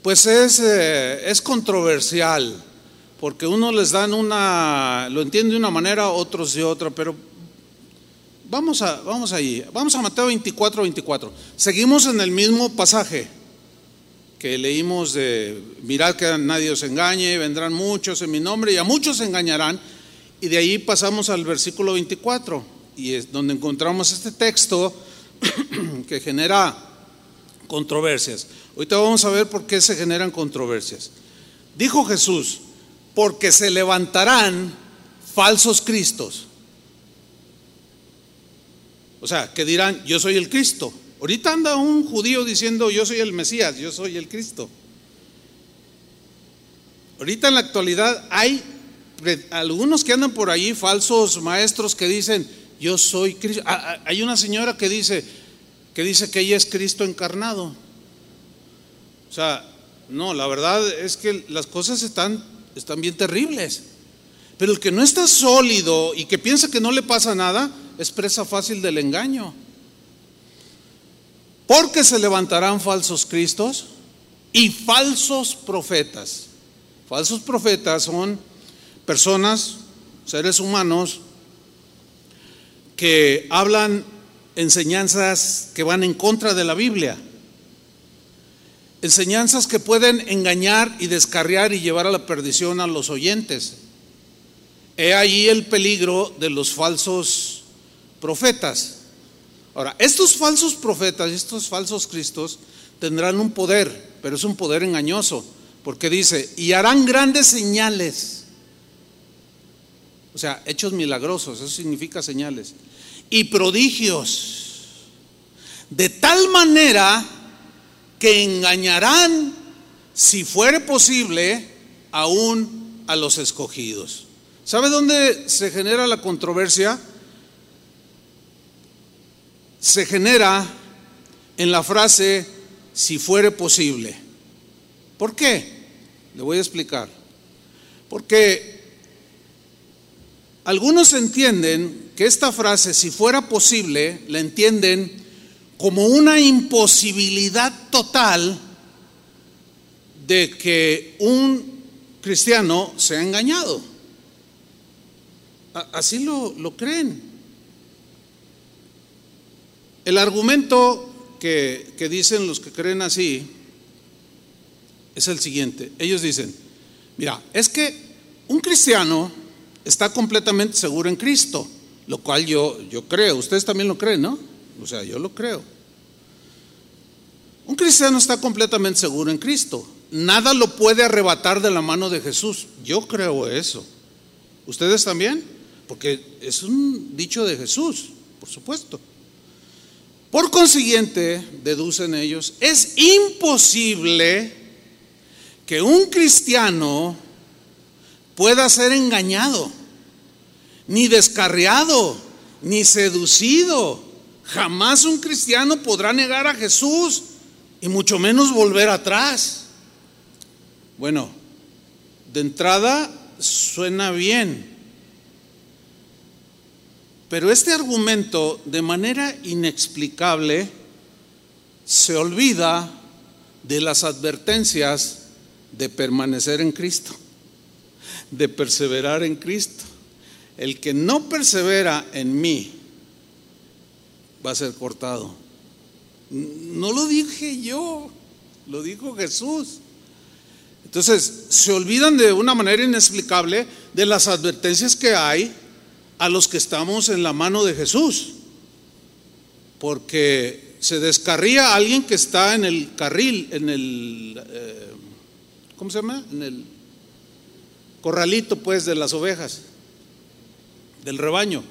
pues es, eh, es controversial, porque unos les dan una, lo entiende de una manera, otros de otra, pero vamos, a, vamos allí, vamos a Mateo 24, 24. Seguimos en el mismo pasaje que leímos de, mirad que nadie os engañe, vendrán muchos en mi nombre y a muchos se engañarán. Y de ahí pasamos al versículo 24, y es donde encontramos este texto que genera controversias. Ahorita vamos a ver por qué se generan controversias. Dijo Jesús, porque se levantarán falsos cristos. O sea, que dirán, yo soy el Cristo. Ahorita anda un judío diciendo, yo soy el Mesías, yo soy el Cristo. Ahorita en la actualidad hay algunos que andan por ahí, falsos maestros que dicen, yo soy Cristo. Ah, ah, hay una señora que dice, que dice que ella es Cristo encarnado. O sea, no, la verdad es que las cosas están, están bien terribles. Pero el que no está sólido y que piensa que no le pasa nada, es presa fácil del engaño. Porque se levantarán falsos cristos y falsos profetas. Falsos profetas son personas, seres humanos, que hablan enseñanzas que van en contra de la Biblia. Enseñanzas que pueden engañar y descarriar y llevar a la perdición a los oyentes. He ahí el peligro de los falsos profetas. Ahora, estos falsos profetas, estos falsos cristos, tendrán un poder, pero es un poder engañoso, porque dice, y harán grandes señales. O sea, hechos milagrosos, eso significa señales. Y prodigios. De tal manera que engañarán, si fuere posible, aún a los escogidos. ¿Sabe dónde se genera la controversia? Se genera en la frase, si fuere posible. ¿Por qué? Le voy a explicar. Porque algunos entienden que esta frase, si fuera posible, la entienden como una imposibilidad total de que un cristiano sea engañado. Así lo, lo creen. El argumento que, que dicen los que creen así es el siguiente. Ellos dicen, mira, es que un cristiano está completamente seguro en Cristo, lo cual yo, yo creo. Ustedes también lo creen, ¿no? O sea, yo lo creo. Un cristiano está completamente seguro en Cristo. Nada lo puede arrebatar de la mano de Jesús. Yo creo eso. ¿Ustedes también? Porque es un dicho de Jesús, por supuesto. Por consiguiente, deducen ellos, es imposible que un cristiano pueda ser engañado, ni descarriado, ni seducido. Jamás un cristiano podrá negar a Jesús y mucho menos volver atrás. Bueno, de entrada suena bien, Pero este argumento, de manera inexplicable, se olvida de las advertencias de permanecer en Cristo, de perseverar en Cristo. El que no persevera en mí va a ser cortado. No lo dije yo, lo dijo Jesús. Entonces, se olvidan de una manera inexplicable de las advertencias que hay a los que estamos en la mano de Jesús. Porque se descarría alguien que está en el carril, en el, eh, ¿cómo se llama? En el corralito pues de las ovejas, del rebaño.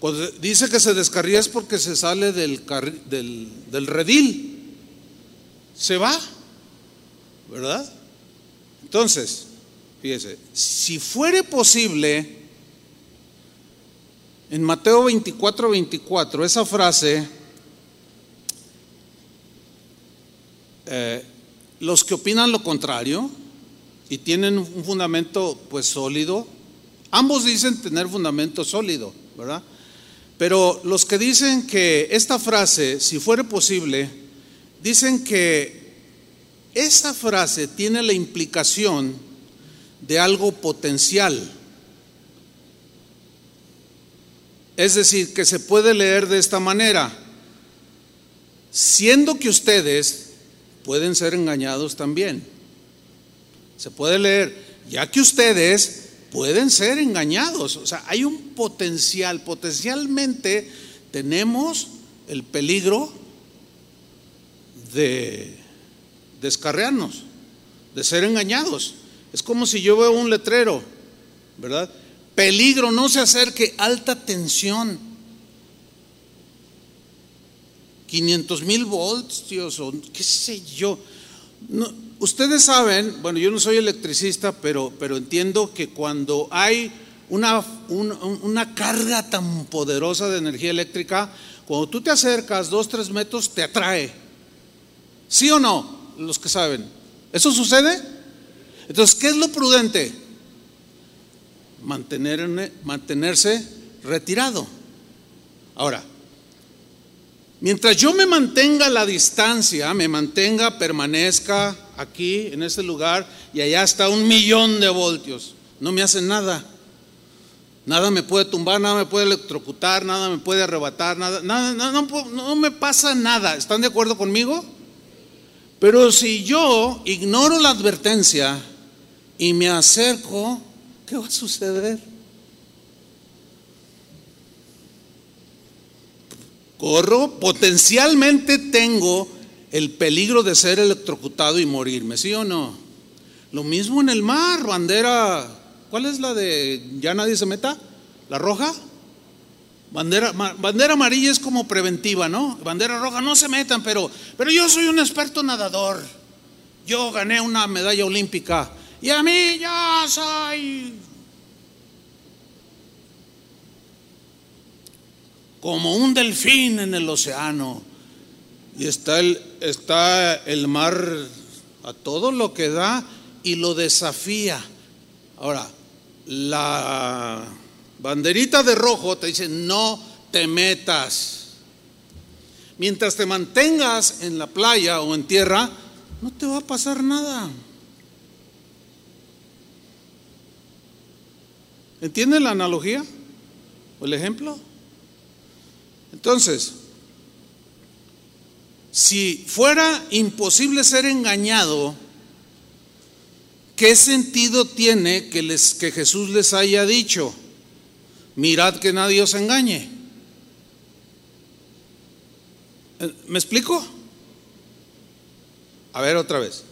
Cuando dice que se descarría es porque se sale del, del, del redil, se va, ¿verdad? Entonces, fíjese, si fuere posible, en Mateo 24, 24, esa frase, eh, los que opinan lo contrario y tienen un fundamento pues sólido, ambos dicen tener fundamento sólido, ¿verdad? Pero los que dicen que esta frase, si fuere posible, dicen que esa frase tiene la implicación de algo potencial. Es decir, que se puede leer de esta manera, siendo que ustedes pueden ser engañados también. Se puede leer, ya que ustedes pueden ser engañados. O sea, hay un potencial, potencialmente tenemos el peligro de descarrearnos, de ser engañados. Es como si yo veo un letrero, ¿verdad? Peligro, no se acerque, alta tensión. 500 mil voltios o qué sé yo. ustedes saben, bueno, yo no soy electricista, pero, pero entiendo que cuando hay una, una carga tan poderosa de energía eléctrica, cuando tú te acercas dos, tres metros, te atrae. ¿Sí o no? los que saben. ¿Eso sucede? Entonces, ¿qué es lo prudente? Mantener, mantenerse retirado. Ahora, mientras yo me mantenga a la distancia, me mantenga, permanezca aquí, en este lugar, y allá está un millón de voltios, no me hacen nada. Nada me puede tumbar, nada me puede electrocutar, nada me puede arrebatar, nada, nada, no, no me pasa nada. ¿Están de acuerdo conmigo? Pero si yo ignoro la advertencia y me acerco, ¿qué va a suceder? Corro, potencialmente tengo el peligro de ser electrocutado y morirme, ¿sí o no? Lo mismo en el mar, bandera, ¿cuál es la de ya nadie se meta? ¿La roja? Bandera, bandera amarilla es como preventiva, ¿no? Bandera roja, no se metan, pero, pero yo soy un experto nadador. Yo gané una medalla olímpica y a mí ya soy como un delfín en el océano. Y está el, está el mar a todo lo que da y lo desafía. Ahora, la Banderita de rojo te dice, no te metas. Mientras te mantengas en la playa o en tierra, no te va a pasar nada. ¿Entiende la analogía o el ejemplo? Entonces, si fuera imposible ser engañado, ¿qué sentido tiene que, les, que Jesús les haya dicho? mirad que nadie os engañe. Eh, ¿Me explico? A ver otra vez.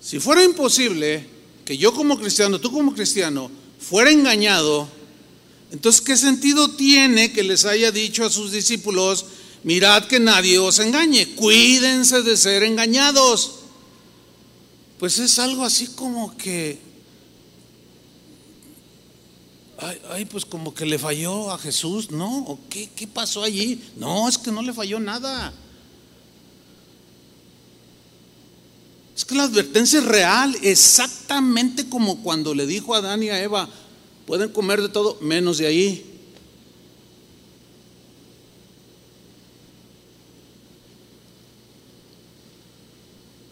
Si fuera imposible que yo como cristiano, tú como cristiano, fuera engañado, entonces ¿qué sentido tiene que les haya dicho a sus discípulos, mirad que nadie os engañe, cuídense de ser engañados? Pues es algo así como que ay, pues como que le falló a Jesús, ¿no? ¿O qué, qué pasó allí? No, es que no le falló nada. Es que la advertencia es real, exactamente como cuando le dijo a Adán y a Eva, pueden comer de todo menos de ahí.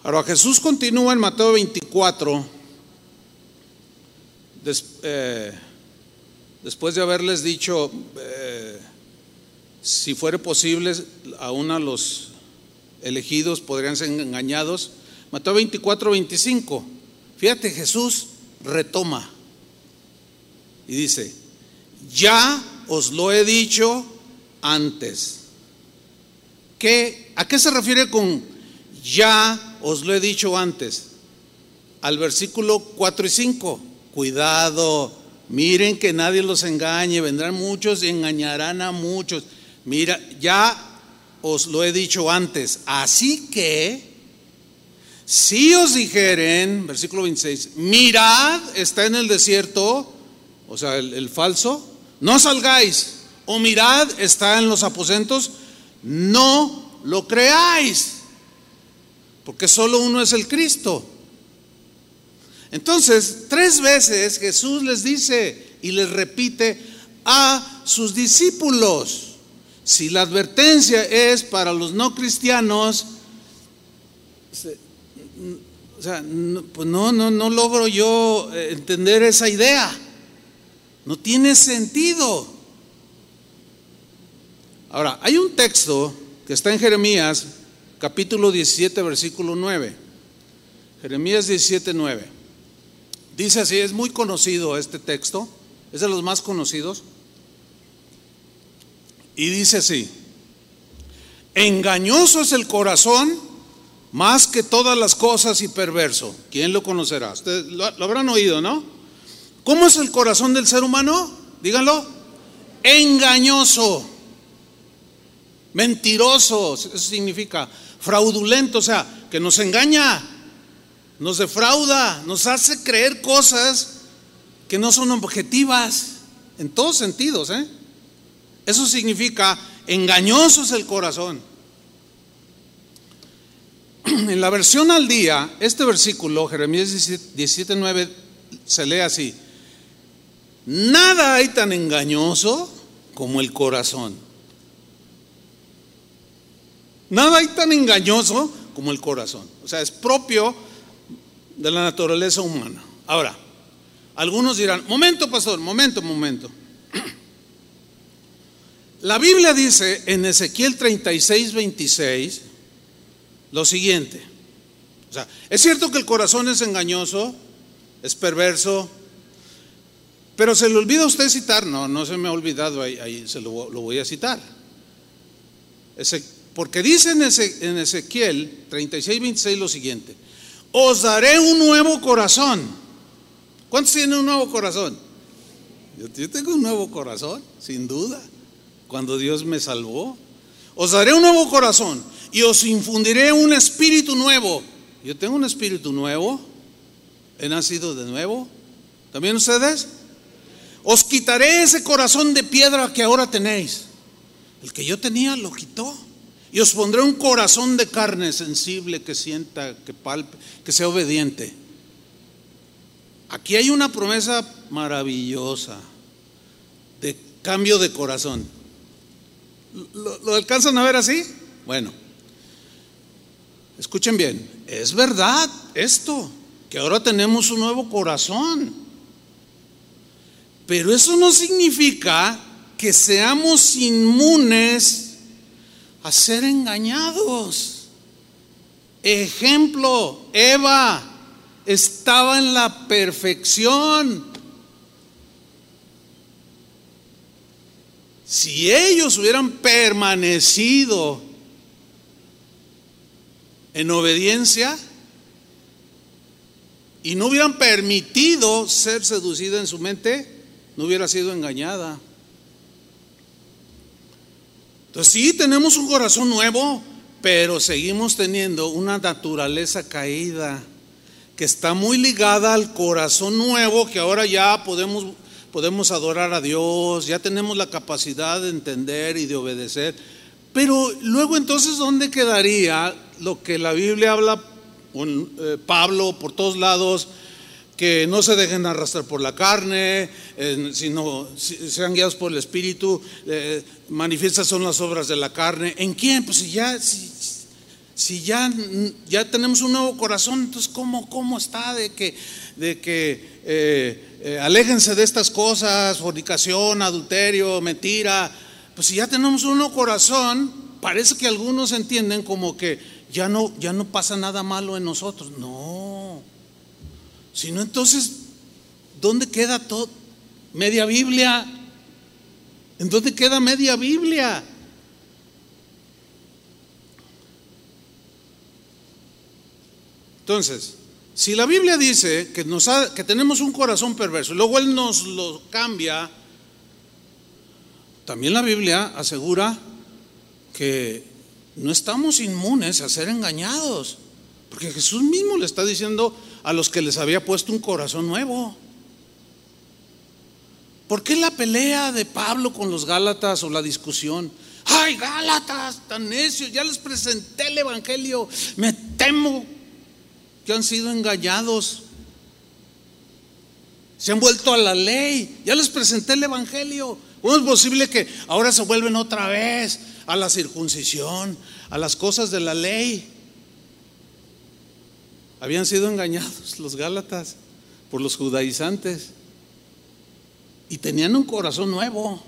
Ahora Jesús continúa en Mateo 24, eh, después de haberles dicho, eh, si fuere posible, aún a los elegidos podrían ser engañados, Mateo 24, 25. Fíjate, Jesús retoma y dice, ya os lo he dicho antes. ¿Qué, ¿A qué se refiere con ya os lo he dicho antes? Al versículo 4 y 5. Cuidado, miren que nadie los engañe, vendrán muchos y engañarán a muchos. Mira, ya os lo he dicho antes. Así que, si os dijeren, versículo 26, mirad, está en el desierto, o sea, el, el falso, no salgáis. O mirad, está en los aposentos, no lo creáis. Porque solo uno es el Cristo. Entonces, tres veces Jesús les dice y les repite a sus discípulos, si la advertencia es para los no cristianos, o sea, pues no, no, no logro yo eh, entender esa idea. No tiene sentido. Ahora, hay un texto que está en Jeremías, capítulo 17, versículo 9. Jeremías 17, 9. Dice así, es muy conocido este texto, es de los más conocidos. Y dice así, engañoso es el corazón más que todas las cosas y perverso. ¿Quién lo conocerá? Ustedes lo, habrán oído, ¿no? ¿Cómo es el corazón del ser humano? Díganlo. Engañoso, mentiroso, eso significa fraudulento, o sea, que nos engaña, nos defrauda, nos hace creer cosas que no son objetivas, en todos sentidos, ¿eh? Eso significa engañoso es el corazón. En la versión al día, este versículo, Jeremías 17:9, se lee así: Nada hay tan engañoso como el corazón. Nada hay tan engañoso como el corazón. O sea, es propio de la naturaleza humana. Ahora, algunos dirán, momento, pastor, momento, momento. La Biblia dice en Ezequiel 36, 26 lo siguiente. O sea, es cierto que el corazón es engañoso, es perverso, pero se le olvida a usted citar, no, no se me ha olvidado, ahí, se lo, voy a citar. porque dice en, en Ezequiel 36, 26 lo siguiente, os daré un nuevo corazón. ¿Cuántos tienen un nuevo corazón? yo tengo un nuevo corazón, sin duda cuando Dios me salvó. Os daré un nuevo corazón y os infundiré un espíritu nuevo. Yo tengo un espíritu nuevo. He nacido de nuevo. ¿También ustedes? Os quitaré ese corazón de piedra que ahora tenéis. El que yo tenía lo quitó. Y os pondré un corazón de carne sensible que sienta, que palpe, que sea obediente. Aquí hay una promesa maravillosa de cambio de corazón. ¿Lo, alcanzan a ver así? Bueno, escuchen bien, es verdad esto, que ahora tenemos un nuevo corazón. Pero eso no significa que seamos inmunes a ser engañados. Ejemplo, Eva estaba en la perfección, Si ellos hubieran permanecido en obediencia y no hubieran permitido ser seducida en su mente, no hubiera sido engañada. Entonces sí, tenemos un corazón nuevo, pero seguimos teniendo una naturaleza caída que está muy ligada al corazón nuevo que ahora ya podemos podemos adorar a Dios, ya tenemos la capacidad de entender y de obedecer. Pero luego entonces, ¿dónde quedaría lo que la Biblia habla, eh, Pablo por todos lados, que no se dejen arrastrar por la carne, sino sean guiados por el Espíritu, eh, manifiestas son las obras de la carne. ¿En quién? Pues si ya, si, ya, ya tenemos un nuevo corazón, entonces ¿cómo, cómo está de que, de que eh, eh, aléjense de estas cosas, fornicación, adulterio, mentira? Pues si ya tenemos un nuevo corazón, parece que algunos entienden como que ya no, ya no pasa nada malo en nosotros. No. Sino entonces, ¿dónde queda todo? Media Biblia. ¿En dónde queda media Biblia? Entonces, si la Biblia dice que, nos que tenemos un corazón perverso y luego Él nos lo cambia, también la Biblia asegura que no estamos inmunes a ser engañados, porque Jesús mismo le está diciendo a los que les había puesto un corazón nuevo. ¿Por qué la pelea de Pablo con los Gálatas o la discusión? Ay, Gálatas, tan necios, ya les presenté el Evangelio, me temo que han sido engañados. Se han vuelto a la ley. Ya les presenté el Evangelio. ¿Cómo es posible que ahora se vuelven otra vez a la circuncisión, a las cosas de la ley? Habían sido engañados los Gálatas por los judaizantes y tenían un corazón nuevo.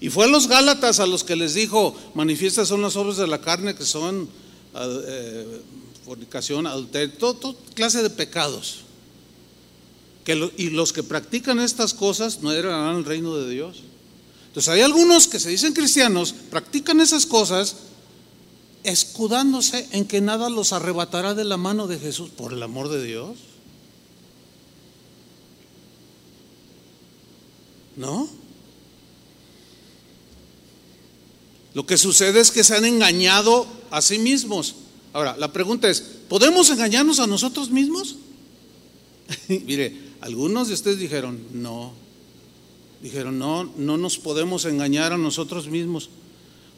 Y fue a los Gálatas a los que les dijo, manifiestas son las obras de la carne que son eh, fornicación, adulterio, toda clase de pecados. Que y los que practican estas cosas no heredarán el reino de Dios. Entonces hay algunos que se dicen cristianos, practican esas cosas escudándose en que nada los arrebatará de la mano de Jesús, por el amor de Dios. ¿No? Lo que sucede es que se han engañado a sí mismos. Ahora, la pregunta es, ¿podemos engañarnos a nosotros mismos? Mire, algunos de ustedes dijeron, no. Dijeron, no, no nos podemos engañar a nosotros mismos,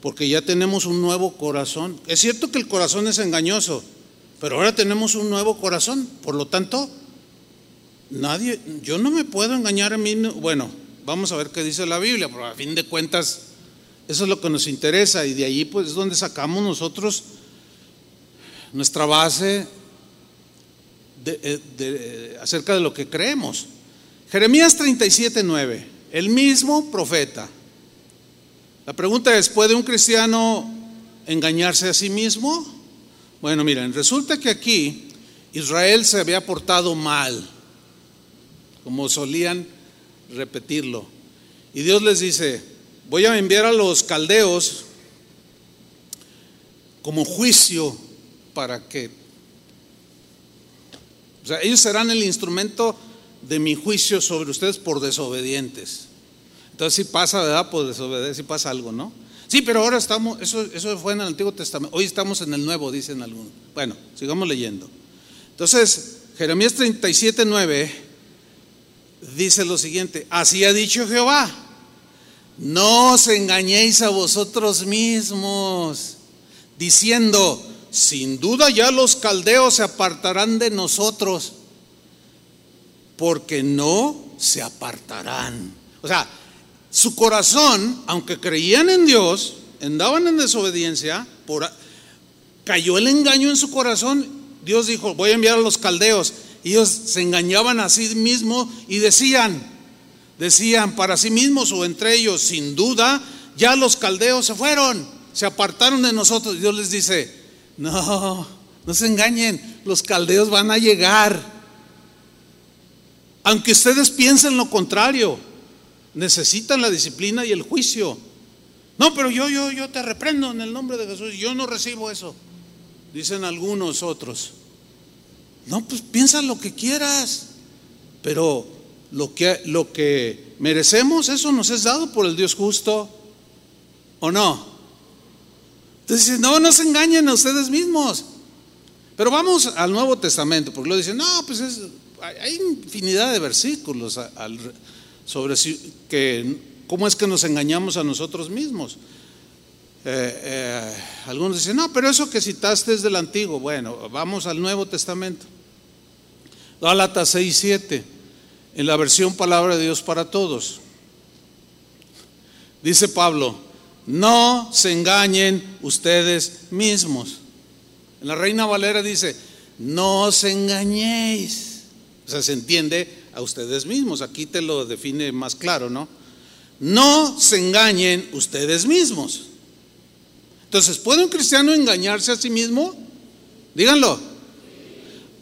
porque ya tenemos un nuevo corazón. Es cierto que el corazón es engañoso, pero ahora tenemos un nuevo corazón. Por lo tanto, nadie, yo no me puedo engañar a mí. Bueno, vamos a ver qué dice la Biblia, pero a fin de cuentas, eso es lo que nos interesa y de ahí pues es donde sacamos nosotros nuestra base de, acerca de lo que creemos. Jeremías 37, 9, el mismo profeta. La pregunta es, ¿puede un cristiano engañarse a sí mismo? Bueno, miren, resulta que aquí Israel se había portado mal, como solían repetirlo. Y Dios les dice, voy a enviar a los caldeos como juicio para que, o sea, ellos serán el instrumento de mi juicio sobre ustedes por desobedientes. Entonces si pasa, ¿verdad? Por desobedecer, si pasa algo, ¿no? Sí, pero ahora estamos, eso, eso fue en el Antiguo Testamento, hoy estamos en el Nuevo, dicen algunos. Bueno, sigamos leyendo. Entonces, Jeremías 37, 9 dice lo siguiente, así ha dicho Jehová, no os engañéis a vosotros mismos, diciendo, sin duda ya los caldeos se apartarán de nosotros, porque no se apartarán. O sea, su corazón, aunque creían en Dios, andaban en desobediencia, por, cayó el engaño en su corazón. Dios dijo, voy a enviar a los caldeos. Ellos se engañaban a sí mismos y decían, decían para sí mismos o entre ellos, sin duda, ya los caldeos se fueron, se apartaron de nosotros. Dios les dice, no, no se engañen, los caldeos van a llegar. Aunque ustedes piensen lo contrario, necesitan la disciplina y el juicio. No, pero yo, yo, yo te reprendo en el nombre de Jesús. Yo no recibo eso. Dicen algunos otros. No, pues piensa lo que quieras. Pero lo que, lo que merecemos, eso nos es dado por el Dios justo. ¿O no? Entonces no, no se engañen a ustedes mismos. Pero vamos al Nuevo Testamento, porque lo dicen, no, pues es, hay infinidad de versículos sobre que, cómo es que nos engañamos a nosotros mismos. Eh, eh, algunos dicen, no, pero eso que citaste es del antiguo. Bueno, vamos al Nuevo Testamento. Gálatas 6, 7, en la versión Palabra de Dios para Todos. Dice Pablo, no se engañen ustedes mismos. En la Reina Valera dice, no os engañéis. O sea, se entiende a ustedes mismos. Aquí te lo define más claro, ¿no? No se engañen ustedes mismos. Entonces, ¿puede un cristiano engañarse a sí mismo? Díganlo.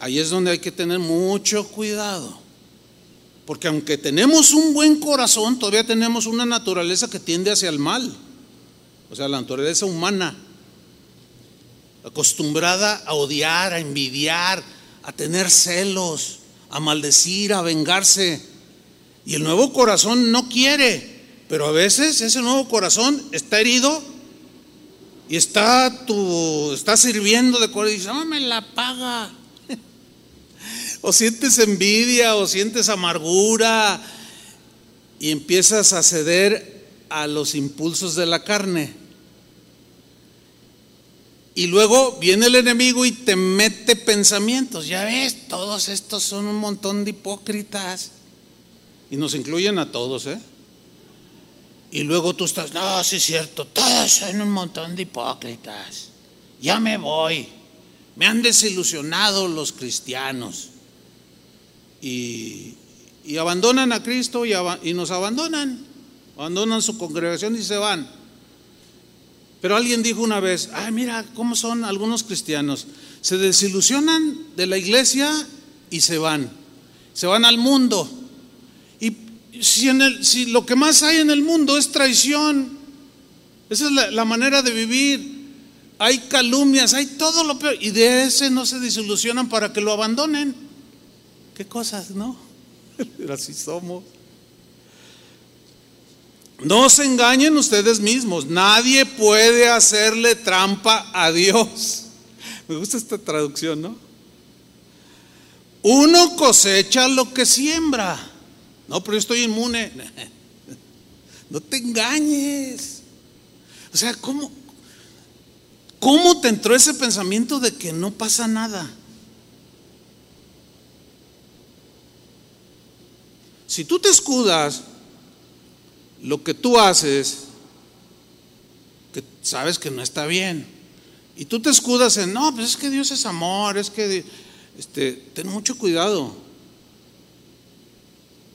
Ahí es donde hay que tener mucho cuidado. Porque aunque tenemos un buen corazón, todavía tenemos una naturaleza que tiende hacia el mal. O sea, la naturaleza humana. Acostumbrada a odiar, a envidiar, a tener celos, a maldecir, a vengarse. Y el nuevo corazón no quiere. Pero a veces ese nuevo corazón está herido y está, tu, está sirviendo de corazón y dice, no me la paga. o sientes envidia o sientes amargura y empiezas a ceder a los impulsos de la carne. Y luego viene el enemigo y te mete pensamientos. Ya ves, todos estos son un montón de hipócritas. Y nos incluyen a todos, ¿eh? Y luego tú estás, no, sí es cierto, todos son un montón de hipócritas. Ya me voy. Me han desilusionado los cristianos. Y, abandonan a Cristo y, y nos abandonan. Abandonan su congregación y se van. Pero alguien dijo una vez, ay, mira cómo son algunos cristianos. Se desilusionan de la iglesia y se van. Se van al mundo si, en el, si lo que más hay en el mundo es traición, esa es la, manera de vivir. Hay calumnias, hay todo lo peor. Y de ese no se desilusionan para que lo abandonen. ¿Qué cosas, no? Así somos. No se engañen ustedes mismos. Nadie puede hacerle trampa a Dios. Me gusta esta traducción, ¿no? Uno cosecha lo que siembra. No, pero yo estoy inmune. No te engañes. O sea, ¿cómo, ¿cómo te entró ese pensamiento de que no pasa nada? Si tú te escudas lo que tú haces, que sabes que no está bien, y tú te escudas en, no, pues es que Dios es amor, es que, este, ten mucho cuidado.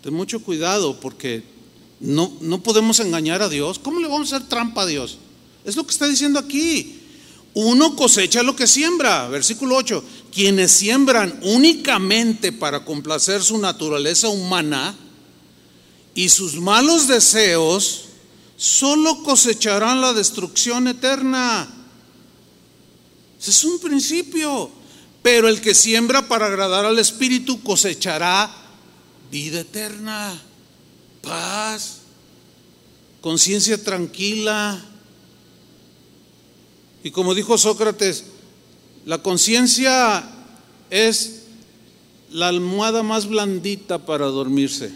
Ten mucho cuidado porque no, no podemos engañar a Dios. ¿Cómo le vamos a hacer trampa a Dios? Es lo que está diciendo aquí. Uno cosecha lo que siembra. Versículo 8. Quienes siembran únicamente para complacer su naturaleza humana y sus malos deseos, solo cosecharán la destrucción eterna. Ese es un principio. Pero el que siembra para agradar al Espíritu cosechará vida eterna, paz, conciencia tranquila. Y como dijo Sócrates, la conciencia es la almohada más blandita para dormirse,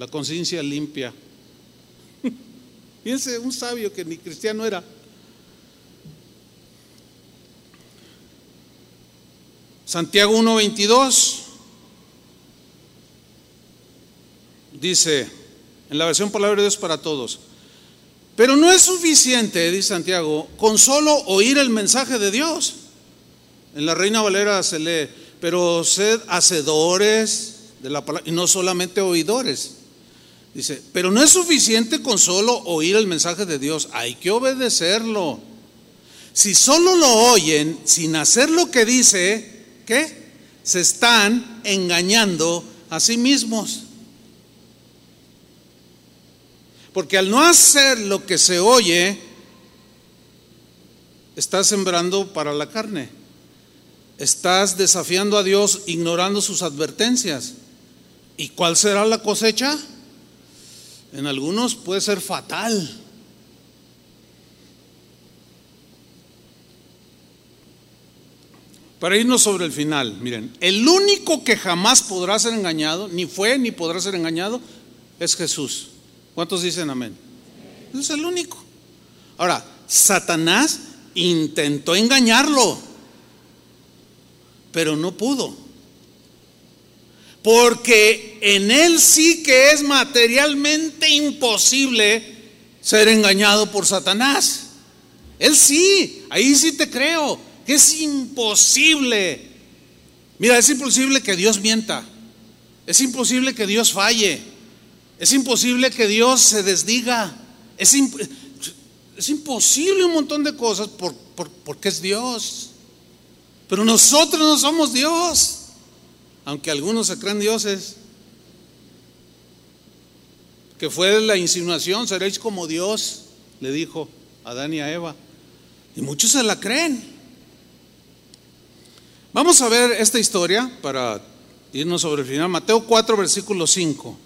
la conciencia limpia. Fíjense, un sabio que ni cristiano era. Santiago 1.22 dice, en la versión palabra de Dios para todos, pero no es suficiente, dice Santiago, con solo oír el mensaje de Dios. En la Reina Valera se lee, pero sed hacedores de la palabra y no solamente oidores. Dice, pero no es suficiente con solo oír el mensaje de Dios, hay que obedecerlo. Si solo lo oyen sin hacer lo que dice, ¿qué? Se están engañando a sí mismos. Porque al no hacer lo que se oye, estás sembrando para la carne. Estás desafiando a Dios ignorando sus advertencias. ¿Y cuál será la cosecha? En algunos puede ser fatal. Para irnos sobre el final, miren, el único que jamás podrá ser engañado, ni fue ni podrá ser engañado, es Jesús. ¿Cuántos dicen amén? Es el único. Ahora, Satanás intentó engañarlo, pero no pudo. Porque en él sí que es materialmente imposible ser engañado por Satanás. Él sí, ahí sí te creo. que es imposible. Mira, es imposible que Dios mienta. Es imposible que Dios falle. Es imposible que Dios se desdiga. Es, imposible un montón de cosas por, porque es Dios. Pero nosotros no somos Dios. Aunque algunos se creen dioses. Que fue la insinuación, seréis como Dios, le dijo a Adán y a Eva. Y muchos se la creen. Vamos a ver esta historia para irnos sobre el final. Mateo 4, versículo 5.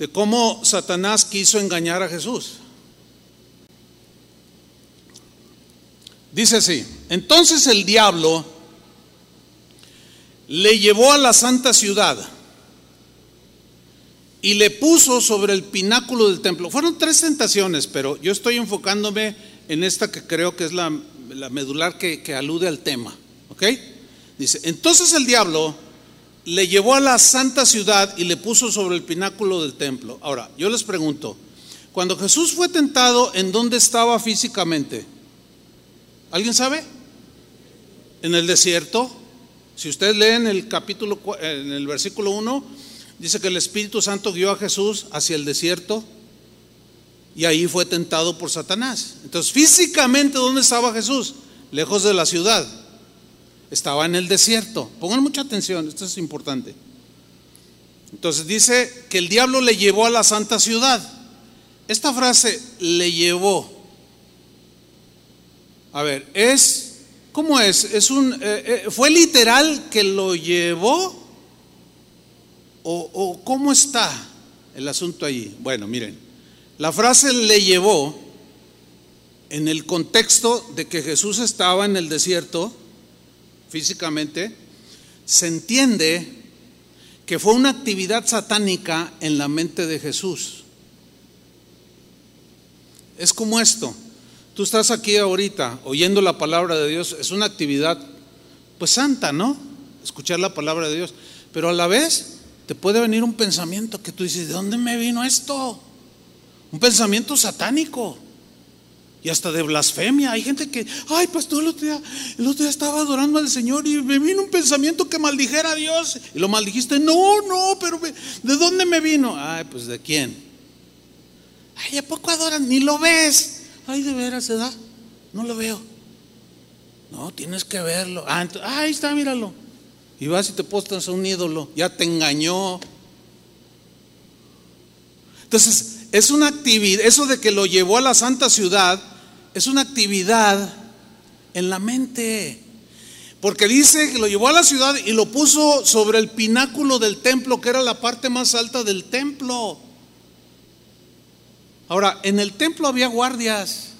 De cómo Satanás quiso engañar a Jesús. Dice así, entonces el diablo le llevó a la santa ciudad y le puso sobre el pináculo del templo. Fueron tres tentaciones, pero yo estoy enfocándome en esta que creo que es la, medular que, que alude al tema. ¿Ok? Dice, entonces el diablo le llevó a la santa ciudad y le puso sobre el pináculo del templo. Ahora, yo les pregunto, cuando Jesús fue tentado, ¿en dónde estaba físicamente? ¿Alguien sabe? En el desierto. Si ustedes leen el capítulo, en el versículo 1, dice que el Espíritu Santo guió a Jesús hacia el desierto y ahí fue tentado por Satanás. Entonces, físicamente, ¿dónde estaba Jesús? Lejos de la ciudad. Estaba en el desierto. Pongan mucha atención, esto es importante. Entonces dice que el diablo le llevó a la santa ciudad. Esta frase, le llevó, a ver, es, ¿cómo es? Es un, eh, eh, ¿Fue literal que lo llevó? ¿O, ¿O cómo está el asunto allí? Bueno, miren, la frase le llevó en el contexto de que Jesús estaba en el desierto físicamente, se entiende que fue una actividad satánica en la mente de Jesús. Es como esto. Tú estás aquí ahorita oyendo la palabra de Dios, es una actividad pues santa, ¿no? Escuchar la palabra de Dios, pero a la vez te puede venir un pensamiento que tú dices, ¿de dónde me vino esto? Un pensamiento satánico y hasta de blasfemia. Hay gente que, ay, pastor, el otro, día, el otro día estaba adorando al Señor y me vino un pensamiento que maldijera a Dios. Y lo maldijiste, no, no, pero ¿de dónde me vino? Ay, pues de quién. Ay, ¿a poco adoran? Ni lo ves. Ay, de veras se da. No lo veo. No, tienes que verlo. Ah, ahí está, míralo. Y vas y te postas a un ídolo. Ya te engañó. Entonces, es una actividad, eso de que lo llevó a la santa ciudad, es una actividad en la mente. Porque dice que lo llevó a la ciudad y lo puso sobre el pináculo del templo, que era la parte más alta del templo. Ahora, en el templo había guardias.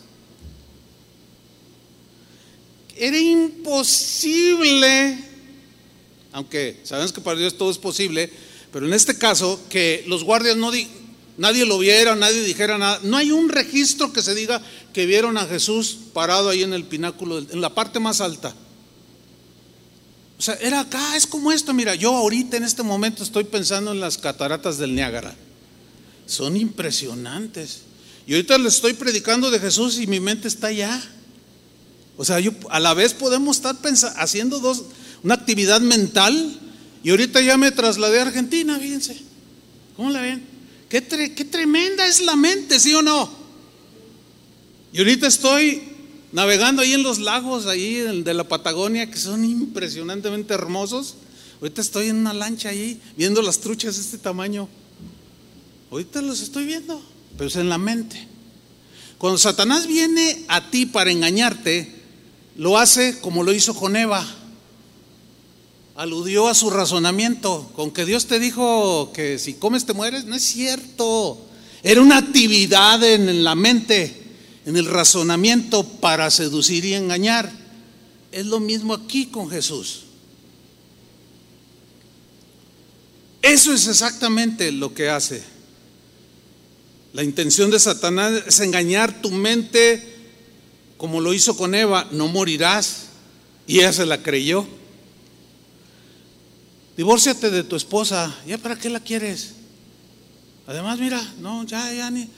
Era imposible, aunque sabemos que para Dios todo es posible, pero en este caso que los guardias no nadie lo viera, nadie dijera nada. No hay un registro que se diga que vieron a Jesús parado ahí en el pináculo, en la parte más alta. O sea, era acá, es como esto. Mira, yo ahorita en este momento estoy pensando en las cataratas del Niágara son impresionantes. Y ahorita le estoy predicando de Jesús y mi mente está allá. O sea, yo, a la vez podemos estar haciendo dos, una actividad mental y ahorita ya me trasladé a Argentina, fíjense. ¿Cómo la ven? Qué, qué tremenda es la mente, ¿sí o no? Y ahorita estoy navegando ahí en los lagos, ahí de la Patagonia, que son impresionantemente hermosos. Ahorita estoy en una lancha ahí, viendo las truchas de este tamaño. Ahorita los estoy viendo, pero es en la mente. Cuando Satanás viene a ti para engañarte, lo hace como lo hizo con Eva. Aludió a su razonamiento, con que Dios te dijo que si comes te mueres, no es cierto. Era una actividad en la mente, en el razonamiento para seducir y engañar. Es lo mismo aquí con Jesús. Eso es exactamente lo que hace. La intención de Satanás es engañar tu mente como lo hizo con Eva, no morirás. Y ella se la creyó. Divórciate de tu esposa, ¿ya para qué la quieres? Además, mira, no, ya, ya ni.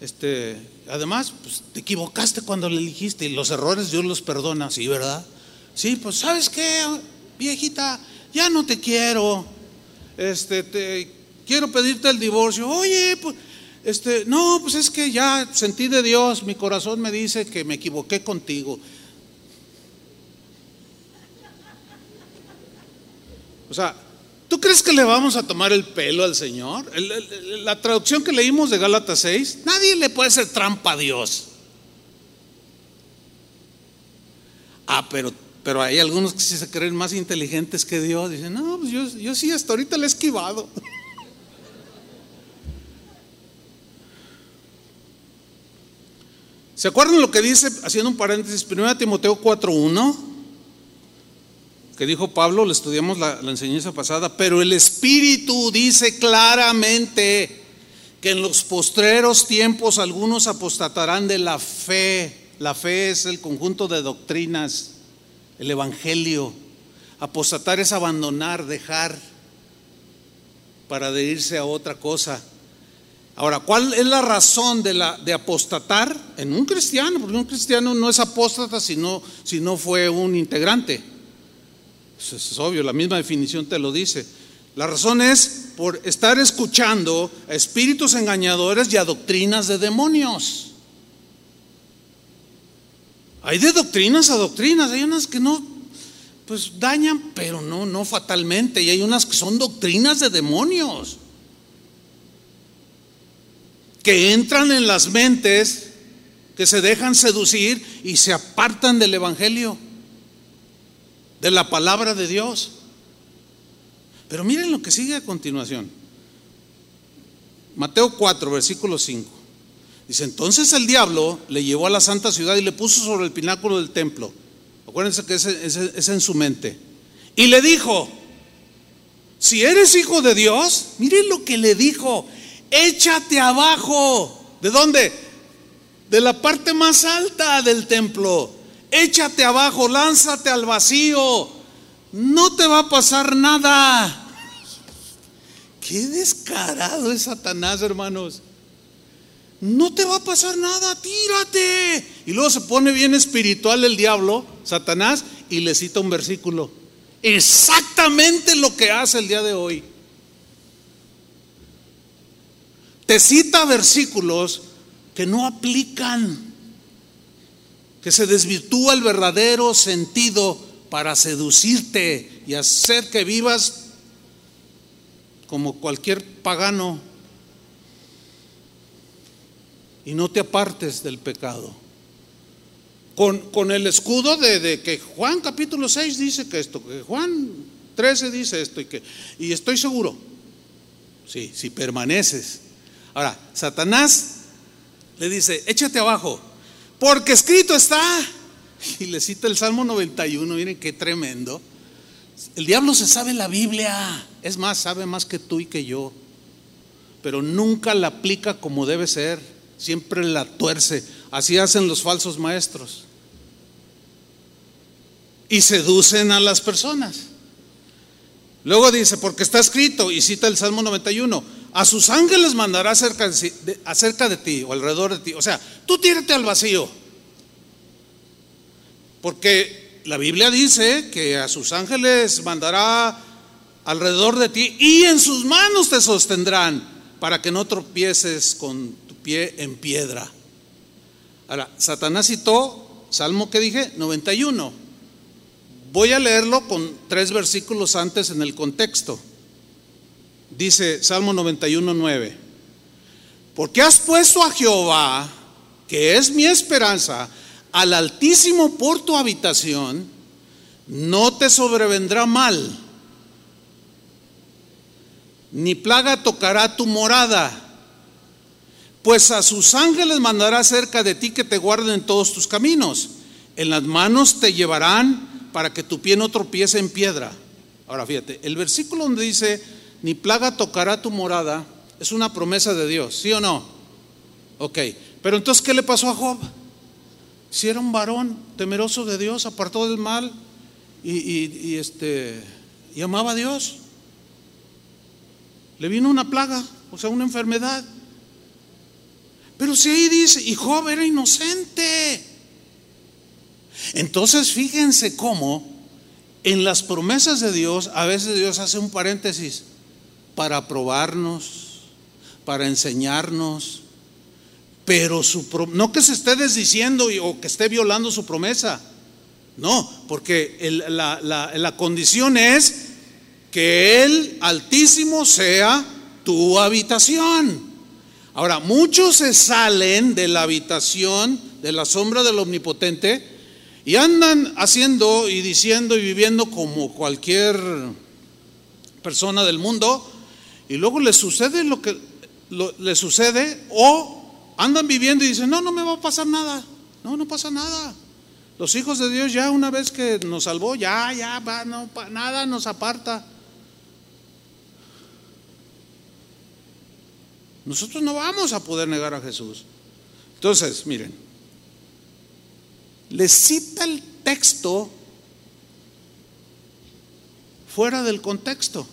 este, además, pues, te equivocaste cuando le elegiste y los errores Dios los perdona, sí, ¿verdad? Sí, pues sabes qué, viejita, ya no te quiero. Este, te quiero pedirte el divorcio. Oye, pues este, no, pues es que ya sentí de Dios, mi corazón me dice que me equivoqué contigo. O sea, ¿tú crees que le vamos a tomar el pelo al Señor? la traducción que leímos de Gálatas 6, nadie le puede hacer trampa a Dios. Ah, pero, pero hay algunos que sí se creen más inteligentes que Dios. Dicen, no, pues yo, yo sí, hasta ahorita le he esquivado. ¿Se acuerdan lo que dice, haciendo un paréntesis, 1 Timoteo 4.1? Que dijo Pablo, le estudiamos la, la enseñanza pasada, pero el Espíritu dice claramente que en los postreros tiempos algunos apostatarán de la fe. La fe es el conjunto de doctrinas, el Evangelio. Apostatar es abandonar, dejar para de irse a otra cosa. Ahora, ¿cuál es la razón de, apostatar en un cristiano? Porque un cristiano no es apóstata si no, si no fue un integrante. Es obvio, la misma definición te lo dice. La razón es por estar escuchando a espíritus engañadores y a doctrinas de demonios. Hay de doctrinas a doctrinas, hay unas que no, pues dañan, pero no, no fatalmente, y hay unas que son doctrinas de demonios que entran en las mentes, que se dejan seducir y se apartan del Evangelio, de la palabra de Dios. Pero miren lo que sigue a continuación. Mateo 4, versículo 5. Dice, entonces el diablo le llevó a la santa ciudad y le puso sobre el pináculo del templo. Acuérdense que es, es en su mente. Y le dijo, si eres hijo de Dios, miren lo que le dijo, échate abajo. ¿De dónde? De la parte más alta del templo. Échate abajo, lánzate al vacío. No te va a pasar nada. Qué descarado es Satanás, hermanos. No te va a pasar nada, tírate. Y luego se pone bien espiritual el diablo, Satanás, y le cita un versículo. Exactamente lo que hace el día de hoy. Te cita versículos que no aplican, que se desvirtúa el verdadero sentido para seducirte y hacer que vivas como cualquier pagano y no te apartes del pecado. Con, con el escudo de, de, que Juan capítulo 6 dice que esto, que Juan 13 dice esto y que, y estoy seguro, sí, si permaneces Ahora, Satanás le dice, échate abajo, porque escrito está. Y le cita el Salmo 91, miren qué tremendo. El diablo se sabe la Biblia, es más, sabe más que tú y que yo, pero nunca la aplica como debe ser, siempre la tuerce. Así hacen los falsos maestros. Y seducen a las personas. Luego dice, porque está escrito, y cita el Salmo 91, a sus ángeles mandará acerca de, ti o alrededor de ti. O sea, tú tírate al vacío. Porque la Biblia dice que a sus ángeles mandará alrededor de ti y en sus manos te sostendrán para que no tropieces con tu pie en piedra. Ahora, Satanás citó, Salmo que dije, 91. Voy a leerlo con tres versículos antes en el contexto. Dice Salmo 91, 9. Porque has puesto a Jehová, que es mi esperanza, al Altísimo por tu habitación, no te sobrevendrá mal, ni plaga tocará tu morada, pues a sus ángeles mandará cerca de ti que te guarden en todos tus caminos. En las manos te llevarán para que tu pie no tropiece en piedra. Ahora fíjate, el versículo donde dice, ni plaga tocará tu morada, es una promesa de Dios, ¿sí o no? Ok, pero entonces, ¿qué le pasó a Job? Si era un varón temeroso de Dios, apartó del mal y, este, y amaba a Dios. Le vino una plaga, o sea, una enfermedad. Pero si ahí dice, y Job era inocente. Entonces fíjense cómo en las promesas de Dios, a veces Dios hace un paréntesis para probarnos, para enseñarnos, pero su, no que se esté desdiciendo o que esté violando su promesa, no, porque la, la condición es que el Altísimo sea tu habitación. Ahora, muchos se salen de la habitación, de la sombra del Omnipotente, y andan haciendo y diciendo y viviendo como cualquier persona del mundo, y luego les sucede lo que les sucede, o andan viviendo y dicen, no, no me va a pasar nada, no, no pasa nada. Los hijos de Dios ya una vez que nos salvó, ya, ya, va, no, nada nos aparta. Nosotros no vamos a poder negar a Jesús. Entonces, miren, le cita el texto fuera del contexto.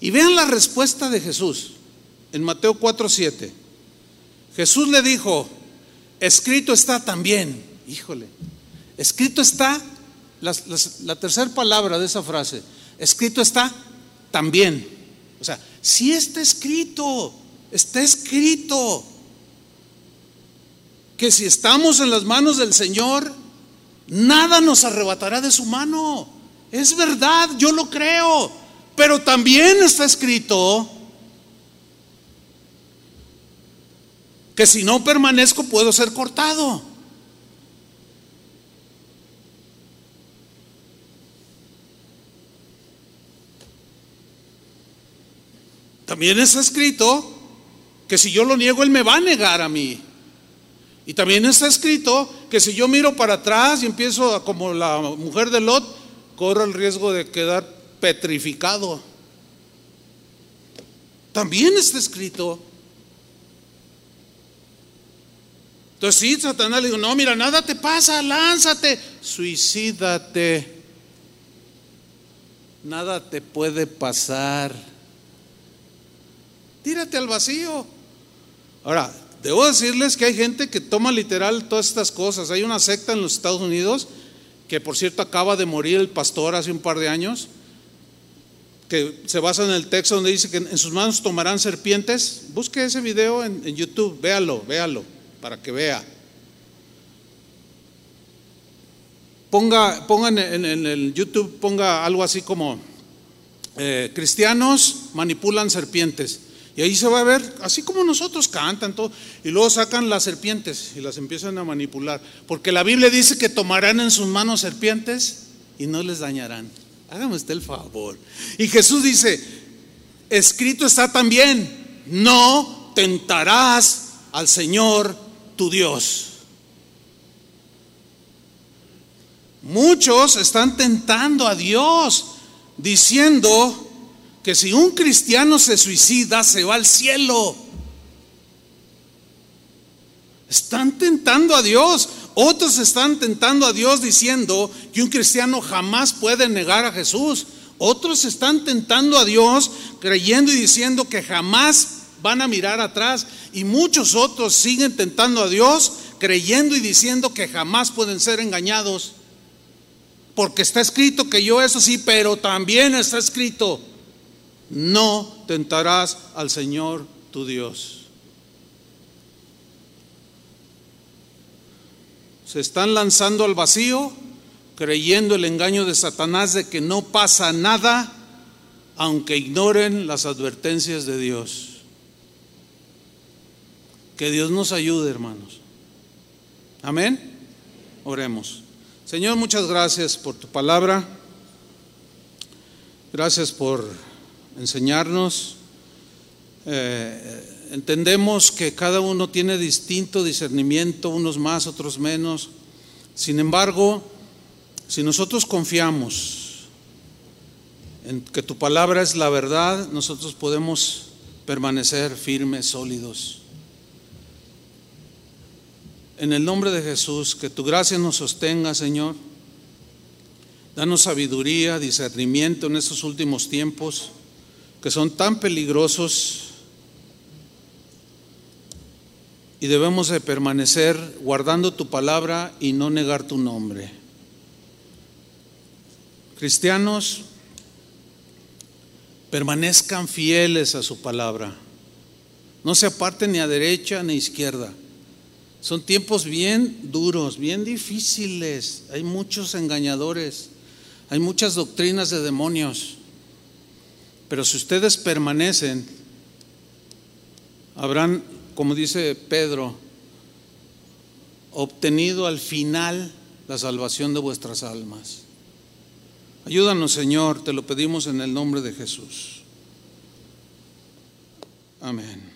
Y vean la respuesta de Jesús en Mateo 4:7. Jesús le dijo, escrito está también, híjole, escrito está, la, la tercera palabra de esa frase, escrito está también. O sea, si está escrito, está escrito que si estamos en las manos del Señor, nada nos arrebatará de su mano. Es verdad, yo lo creo, pero también está escrito que si no permanezco puedo ser cortado. También está escrito que si yo lo niego, Él me va a negar a mí. Y también está escrito que si yo miro para atrás y empiezo como la mujer de Lot, corro el riesgo de quedar petrificado. También está escrito. Entonces sí, Satanás le dijo, no, mira, nada te pasa, lánzate, suicídate. Nada te puede pasar tírate al vacío. Ahora, debo decirles que hay gente que toma literal todas estas cosas. Hay una secta en los Estados Unidos, que por cierto acaba de morir el pastor hace un par de años, que se basa en el texto donde dice que en sus manos tomarán serpientes. Busque ese video en, YouTube, véalo, véalo, para que vea. Ponga, pongan en, el YouTube, ponga algo así como eh, cristianos manipulan serpientes. Y ahí se va a ver, así como nosotros cantan todo, y luego sacan las serpientes y las empiezan a manipular. Porque la Biblia dice que tomarán en sus manos serpientes y no les dañarán. Hágame usted el favor. Y Jesús dice, escrito está también, no tentarás al Señor tu Dios. Muchos están tentando a Dios diciendo, que si un cristiano se suicida, se va al cielo. Están tentando a Dios. Otros están tentando a Dios diciendo que un cristiano jamás puede negar a Jesús. Otros están tentando a Dios creyendo y diciendo que jamás van a mirar atrás. Y muchos otros siguen tentando a Dios creyendo y diciendo que jamás pueden ser engañados. Porque está escrito que yo eso sí, pero también está escrito no tentarás al Señor tu Dios. Se están lanzando al vacío creyendo el engaño de Satanás de que no pasa nada aunque ignoren las advertencias de Dios. Que Dios nos ayude, hermanos. Amén. Oremos. Señor, muchas gracias por tu palabra. Gracias por enseñarnos. Eh, entendemos que cada uno tiene distinto discernimiento, unos más, otros menos. Sin embargo, si nosotros confiamos en que tu palabra es la verdad, nosotros podemos permanecer firmes, sólidos. En el nombre de Jesús, que tu gracia nos sostenga, Señor. Danos sabiduría, discernimiento en estos últimos tiempos que son tan peligrosos y debemos de permanecer guardando tu palabra y no negar tu nombre. Cristianos, permanezcan fieles a su palabra. No se aparten ni a derecha ni a izquierda. Son tiempos bien duros, bien difíciles. Hay muchos engañadores, hay muchas doctrinas de demonios. Pero si ustedes permanecen, habrán, como dice Pedro, obtenido al final la salvación de vuestras almas. Ayúdanos, Señor, te lo pedimos en el nombre de Jesús. Amén.